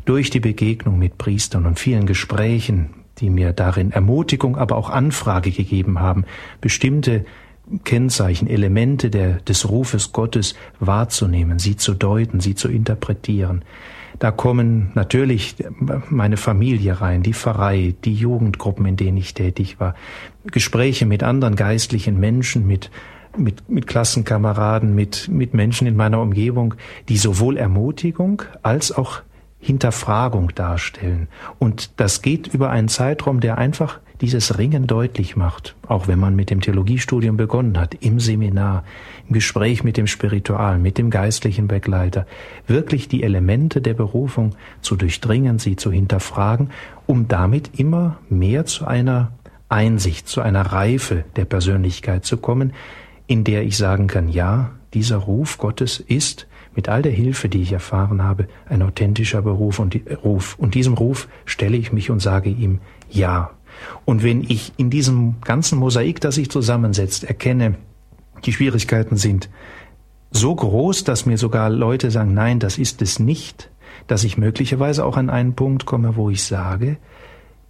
Durch die Begegnung mit Priestern und vielen Gesprächen, die mir darin Ermutigung, aber auch Anfrage gegeben haben, bestimmte Kennzeichen, Elemente der, des Rufes Gottes wahrzunehmen, sie zu deuten, sie zu interpretieren. Da kommen natürlich meine Familie rein, die Pfarrei, die Jugendgruppen, in denen ich tätig war, Gespräche mit anderen geistlichen Menschen, mit, mit, mit Klassenkameraden, mit, mit Menschen in meiner Umgebung, die sowohl Ermutigung als auch Hinterfragung darstellen. Und das geht über einen Zeitraum, der einfach dieses Ringen deutlich macht, auch wenn man mit dem Theologiestudium begonnen hat, im Seminar, im Gespräch mit dem Spiritualen, mit dem geistlichen Begleiter, wirklich die Elemente der Berufung zu durchdringen, sie zu hinterfragen, um damit immer mehr zu einer Einsicht, zu einer Reife der Persönlichkeit zu kommen, in der ich sagen kann, ja, dieser Ruf Gottes ist mit all der Hilfe, die ich erfahren habe, ein authentischer Beruf und Ruf. Und diesem Ruf stelle ich mich und sage ihm Ja. Und wenn ich in diesem ganzen Mosaik, das sich zusammensetzt, erkenne, die Schwierigkeiten sind so groß, dass mir sogar Leute sagen, nein, das ist es nicht, dass ich möglicherweise auch an einen Punkt komme, wo ich sage,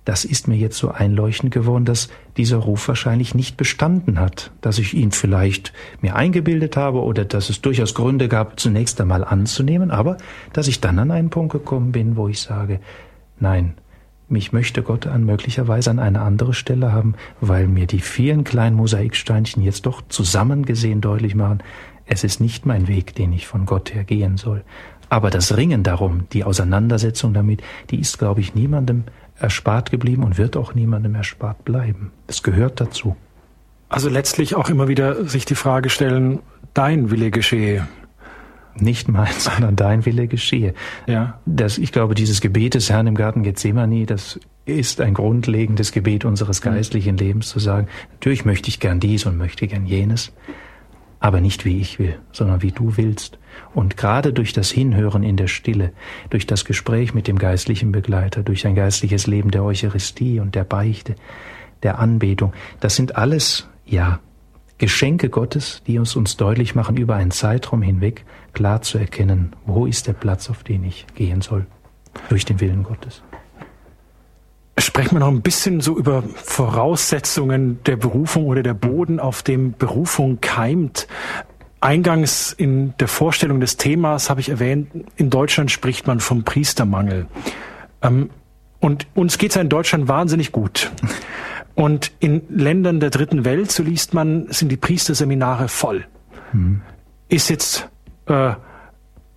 das ist mir jetzt so einleuchtend geworden, dass dieser Ruf wahrscheinlich nicht bestanden hat, dass ich ihn vielleicht mir eingebildet habe oder dass es durchaus Gründe gab, zunächst einmal anzunehmen, aber dass ich dann an einen Punkt gekommen bin, wo ich sage, nein, mich möchte Gott an möglicherweise an eine andere Stelle haben, weil mir die vielen kleinen Mosaiksteinchen jetzt doch zusammengesehen deutlich machen, es ist nicht mein Weg, den ich von Gott her gehen soll. Aber das Ringen darum, die Auseinandersetzung damit, die ist, glaube ich, niemandem erspart geblieben und wird auch niemandem erspart bleiben. Es gehört dazu. Also letztlich auch immer wieder sich die Frage stellen, dein Wille geschehe. Nicht mein, [LAUGHS] sondern dein Wille geschehe. Ja. Das, ich glaube, dieses Gebet des Herrn im Garten Gethsemane, das ist ein grundlegendes Gebet unseres mhm. geistlichen Lebens, zu sagen, natürlich möchte ich gern dies und möchte gern jenes, aber nicht wie ich will, sondern wie du willst. Und gerade durch das Hinhören in der Stille, durch das Gespräch mit dem geistlichen Begleiter, durch ein geistliches Leben der Eucharistie und der Beichte, der Anbetung, das sind alles, ja, Geschenke Gottes, die uns uns deutlich machen, über einen Zeitraum hinweg klar zu erkennen, wo ist der Platz, auf den ich gehen soll, durch den Willen Gottes. Sprechen wir noch ein bisschen so über Voraussetzungen der Berufung oder der Boden, auf dem Berufung keimt. Eingangs in der Vorstellung des Themas habe ich erwähnt, in Deutschland spricht man vom Priestermangel. Ähm, und uns geht es ja in Deutschland wahnsinnig gut. Und in Ländern der dritten Welt, so liest man, sind die Priesterseminare voll. Mhm. Ist jetzt äh,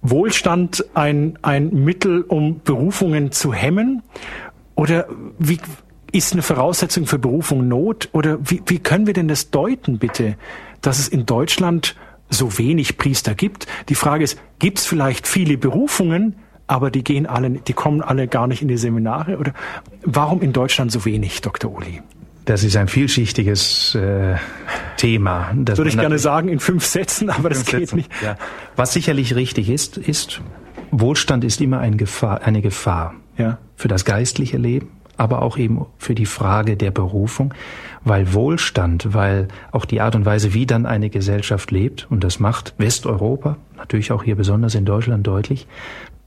Wohlstand ein, ein Mittel, um Berufungen zu hemmen? Oder wie ist eine Voraussetzung für Berufung Not? Oder wie, wie können wir denn das deuten, bitte, dass es in Deutschland so wenig Priester gibt. Die Frage ist, gibt es vielleicht viele Berufungen, aber die gehen alle, die kommen alle gar nicht in die Seminare? Oder warum in Deutschland so wenig, Dr. Uli? Das ist ein vielschichtiges äh, Thema. Das würde ich gerne sagen in fünf Sätzen, aber das geht Sätzen, nicht. Ja. Was sicherlich richtig ist, ist, Wohlstand ist immer ein Gefahr, eine Gefahr ja. für das geistliche Leben, aber auch eben für die Frage der Berufung, weil Wohlstand, weil auch die Art und Weise, wie dann eine Gesellschaft lebt, und das macht Westeuropa, natürlich auch hier besonders in Deutschland deutlich,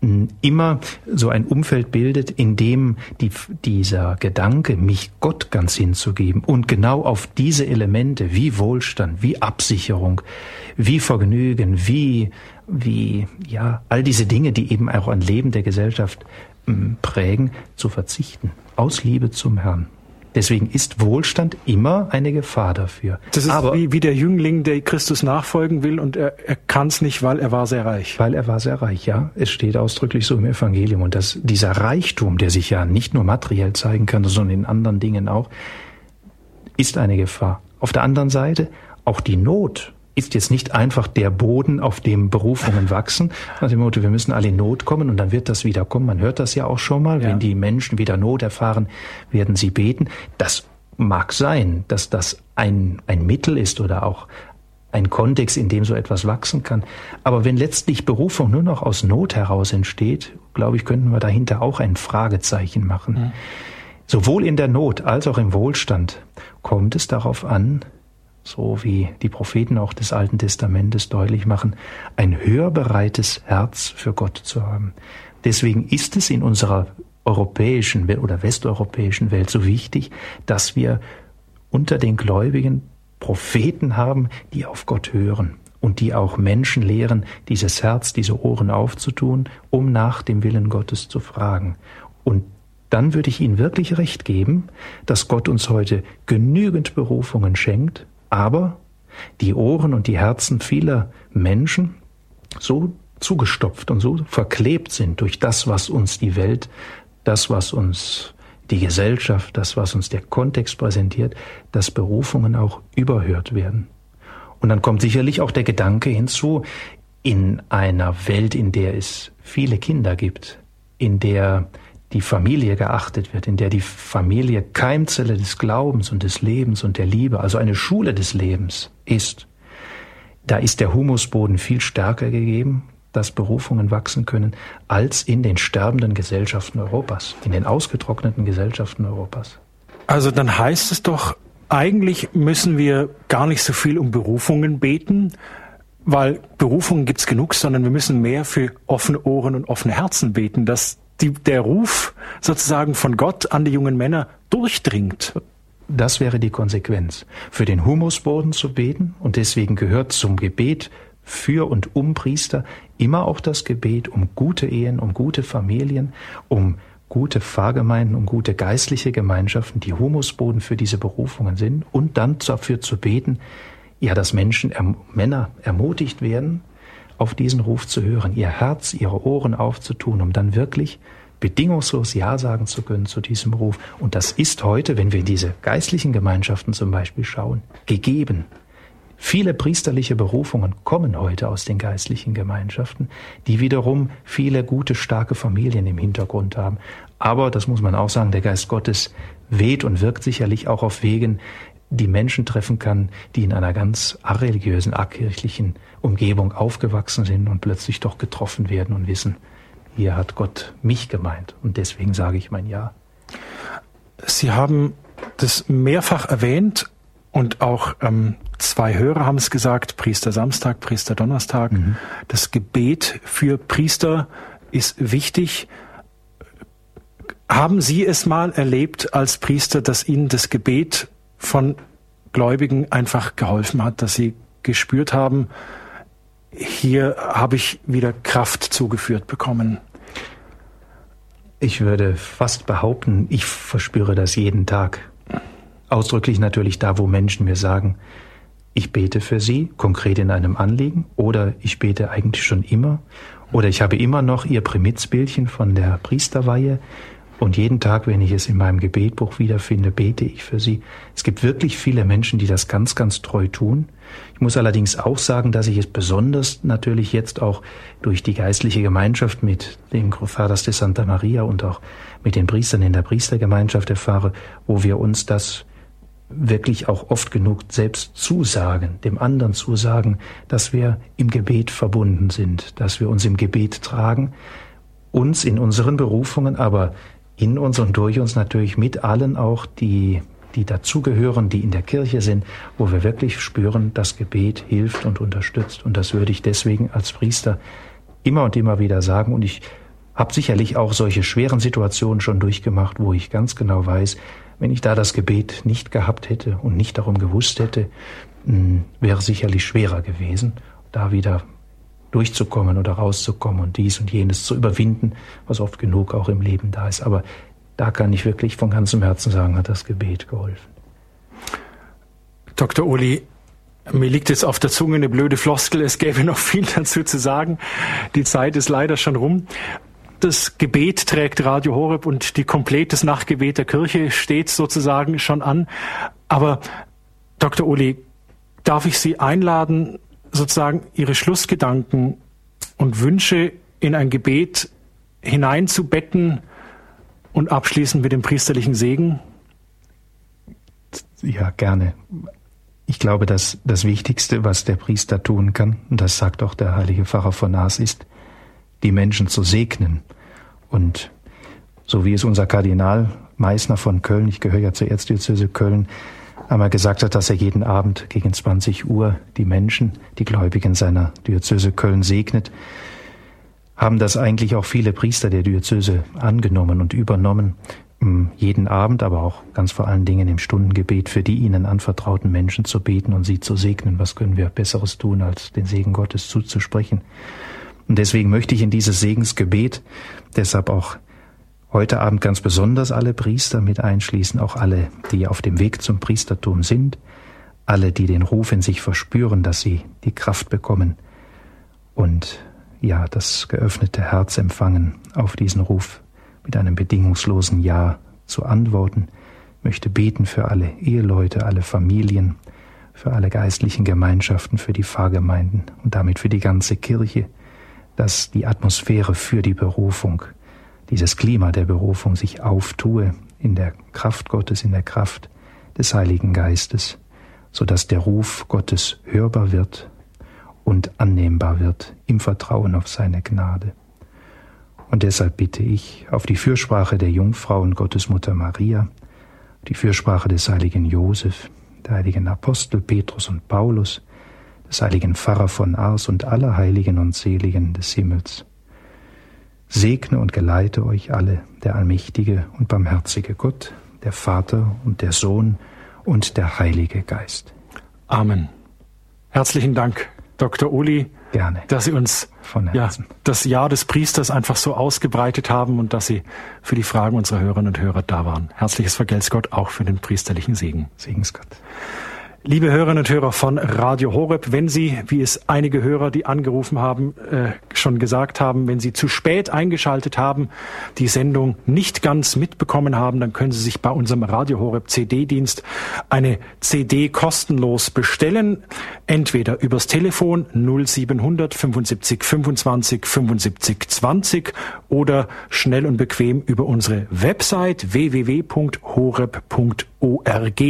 immer so ein Umfeld bildet, in dem die, dieser Gedanke, mich Gott ganz hinzugeben und genau auf diese Elemente wie Wohlstand, wie Absicherung, wie Vergnügen, wie, wie, ja, all diese Dinge, die eben auch ein Leben der Gesellschaft prägen, zu verzichten. Aus Liebe zum Herrn. Deswegen ist Wohlstand immer eine Gefahr dafür. Das ist Aber, wie, wie der Jüngling, der Christus nachfolgen will und er, er kann es nicht, weil er war sehr reich. Weil er war sehr reich, ja. Es steht ausdrücklich so im Evangelium. Und dass dieser Reichtum, der sich ja nicht nur materiell zeigen kann, sondern in anderen Dingen auch, ist eine Gefahr. Auf der anderen Seite auch die Not ist jetzt nicht einfach der Boden, auf dem Berufungen wachsen. Nach dem Motto, wir müssen alle in Not kommen und dann wird das wieder kommen. Man hört das ja auch schon mal. Ja. Wenn die Menschen wieder Not erfahren, werden sie beten. Das mag sein, dass das ein, ein Mittel ist oder auch ein Kontext, in dem so etwas wachsen kann. Aber wenn letztlich Berufung nur noch aus Not heraus entsteht, glaube ich, könnten wir dahinter auch ein Fragezeichen machen. Mhm. Sowohl in der Not als auch im Wohlstand kommt es darauf an, so wie die Propheten auch des Alten Testamentes deutlich machen, ein hörbereites Herz für Gott zu haben. Deswegen ist es in unserer europäischen oder westeuropäischen Welt so wichtig, dass wir unter den Gläubigen Propheten haben, die auf Gott hören und die auch Menschen lehren, dieses Herz, diese Ohren aufzutun, um nach dem Willen Gottes zu fragen. Und dann würde ich Ihnen wirklich recht geben, dass Gott uns heute genügend Berufungen schenkt, aber die Ohren und die Herzen vieler Menschen so zugestopft und so verklebt sind durch das, was uns die Welt, das, was uns die Gesellschaft, das, was uns der Kontext präsentiert, dass Berufungen auch überhört werden. Und dann kommt sicherlich auch der Gedanke hinzu, in einer Welt, in der es viele Kinder gibt, in der die Familie geachtet wird, in der die Familie Keimzelle des Glaubens und des Lebens und der Liebe, also eine Schule des Lebens ist, da ist der Humusboden viel stärker gegeben, dass Berufungen wachsen können, als in den sterbenden Gesellschaften Europas, in den ausgetrockneten Gesellschaften Europas. Also dann heißt es doch, eigentlich müssen wir gar nicht so viel um Berufungen beten, weil Berufungen gibt's genug, sondern wir müssen mehr für offene Ohren und offene Herzen beten, dass die, der Ruf sozusagen von Gott an die jungen Männer durchdringt. Das wäre die Konsequenz. Für den Humusboden zu beten und deswegen gehört zum Gebet für und um Priester immer auch das Gebet um gute Ehen, um gute Familien, um gute Pfarrgemeinden, um gute geistliche Gemeinschaften, die Humusboden für diese Berufungen sind und dann dafür zu beten, ja, dass Menschen, Männer ermutigt werden, auf diesen Ruf zu hören, ihr Herz, ihre Ohren aufzutun, um dann wirklich bedingungslos Ja sagen zu können zu diesem Ruf. Und das ist heute, wenn wir in diese geistlichen Gemeinschaften zum Beispiel schauen, gegeben. Viele priesterliche Berufungen kommen heute aus den geistlichen Gemeinschaften, die wiederum viele gute, starke Familien im Hintergrund haben. Aber, das muss man auch sagen, der Geist Gottes weht und wirkt sicherlich auch auf Wegen, die Menschen treffen kann, die in einer ganz areligiösen, akirchlichen Umgebung aufgewachsen sind und plötzlich doch getroffen werden und wissen, hier hat Gott mich gemeint und deswegen sage ich mein Ja. Sie haben das mehrfach erwähnt und auch ähm, zwei Hörer haben es gesagt, Priester Samstag, Priester Donnerstag. Mhm. Das Gebet für Priester ist wichtig. Haben Sie es mal erlebt als Priester, dass Ihnen das Gebet von Gläubigen einfach geholfen hat, dass Sie gespürt haben, hier habe ich wieder Kraft zugeführt bekommen. Ich würde fast behaupten, ich verspüre das jeden Tag. Ausdrücklich natürlich da, wo Menschen mir sagen, ich bete für sie, konkret in einem Anliegen, oder ich bete eigentlich schon immer, oder ich habe immer noch ihr Primitzbildchen von der Priesterweihe, und jeden Tag, wenn ich es in meinem Gebetbuch wiederfinde, bete ich für sie. Es gibt wirklich viele Menschen, die das ganz, ganz treu tun. Ich muss allerdings auch sagen, dass ich es besonders natürlich jetzt auch durch die geistliche Gemeinschaft mit dem Fathers de Santa Maria und auch mit den Priestern in der Priestergemeinschaft erfahre, wo wir uns das wirklich auch oft genug selbst zusagen, dem anderen zusagen, dass wir im Gebet verbunden sind, dass wir uns im Gebet tragen, uns in unseren Berufungen, aber in uns und durch uns natürlich mit allen auch, die, die dazugehören, die in der Kirche sind, wo wir wirklich spüren, das Gebet hilft und unterstützt. Und das würde ich deswegen als Priester immer und immer wieder sagen. Und ich habe sicherlich auch solche schweren Situationen schon durchgemacht, wo ich ganz genau weiß, wenn ich da das Gebet nicht gehabt hätte und nicht darum gewusst hätte, hm, wäre sicherlich schwerer gewesen, da wieder durchzukommen oder rauszukommen und dies und jenes zu überwinden, was oft genug auch im Leben da ist. Aber da kann ich wirklich von ganzem Herzen sagen, hat das Gebet geholfen. Dr. Uli, mir liegt jetzt auf der Zunge eine blöde Floskel, es gäbe noch viel dazu zu sagen. Die Zeit ist leider schon rum. Das Gebet trägt Radio Horeb und die komplettes Nachtgebet der Kirche steht sozusagen schon an. Aber Dr. Uli, darf ich Sie einladen, sozusagen ihre Schlussgedanken und Wünsche in ein Gebet hineinzubetten und abschließen mit dem priesterlichen Segen? Ja, gerne. Ich glaube, dass das Wichtigste, was der Priester tun kann, und das sagt auch der heilige Pfarrer von Aas, ist, die Menschen zu segnen. Und so wie es unser Kardinal Meissner von Köln, ich gehöre ja zur Erzdiözese Köln, einmal gesagt hat, dass er jeden Abend gegen 20 Uhr die Menschen, die Gläubigen seiner Diözese Köln segnet, haben das eigentlich auch viele Priester der Diözese angenommen und übernommen, jeden Abend, aber auch ganz vor allen Dingen im Stundengebet für die ihnen anvertrauten Menschen zu beten und sie zu segnen. Was können wir Besseres tun, als den Segen Gottes zuzusprechen? Und deswegen möchte ich in dieses Segensgebet deshalb auch heute Abend ganz besonders alle Priester mit einschließen, auch alle, die auf dem Weg zum Priestertum sind, alle, die den Ruf in sich verspüren, dass sie die Kraft bekommen und ja, das geöffnete Herz empfangen, auf diesen Ruf mit einem bedingungslosen Ja zu antworten, möchte beten für alle Eheleute, alle Familien, für alle geistlichen Gemeinschaften, für die Pfarrgemeinden und damit für die ganze Kirche, dass die Atmosphäre für die Berufung dieses Klima der Berufung sich auftue in der Kraft Gottes, in der Kraft des Heiligen Geistes, so dass der Ruf Gottes hörbar wird und annehmbar wird im Vertrauen auf seine Gnade. Und deshalb bitte ich auf die Fürsprache der Jungfrau und Gottesmutter Maria, die Fürsprache des heiligen Josef, der heiligen Apostel Petrus und Paulus, des heiligen Pfarrer von Ars und aller Heiligen und Seligen des Himmels, segne und geleite euch alle der allmächtige und barmherzige Gott, der Vater und der Sohn und der Heilige Geist. Amen. Herzlichen Dank, Dr. Uli. Gerne. Dass Sie uns ja, das Jahr des Priesters einfach so ausgebreitet haben und dass Sie für die Fragen unserer Hörerinnen und Hörer da waren. Herzliches Vergelt's Gott auch für den priesterlichen Segen. Segensgott. Liebe Hörerinnen und Hörer von Radio Horeb, wenn Sie, wie es einige Hörer, die angerufen haben, äh, schon gesagt haben, wenn Sie zu spät eingeschaltet haben, die Sendung nicht ganz mitbekommen haben, dann können Sie sich bei unserem Radio Horeb CD-Dienst eine CD kostenlos bestellen. Entweder übers Telefon 0700 75 25 75 20 oder schnell und bequem über unsere Website www.horeb.org org.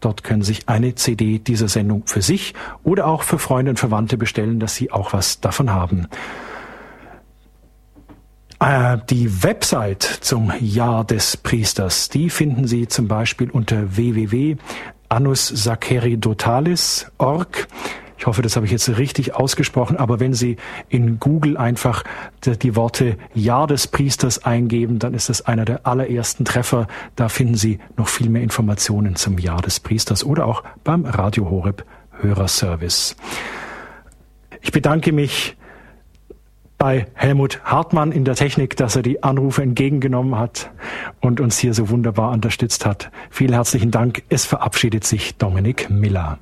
Dort können Sie sich eine CD dieser Sendung für sich oder auch für Freunde und Verwandte bestellen, dass Sie auch was davon haben. Äh, die Website zum Jahr des Priesters, die finden Sie zum Beispiel unter www.annussaceridotalis.org. Ich hoffe, das habe ich jetzt richtig ausgesprochen, aber wenn Sie in Google einfach die Worte Jahr des Priesters eingeben, dann ist das einer der allerersten Treffer. Da finden Sie noch viel mehr Informationen zum Jahr des Priesters oder auch beim Radio Horeb Hörerservice. Ich bedanke mich bei Helmut Hartmann in der Technik, dass er die Anrufe entgegengenommen hat und uns hier so wunderbar unterstützt hat. Vielen herzlichen Dank. Es verabschiedet sich Dominik Miller.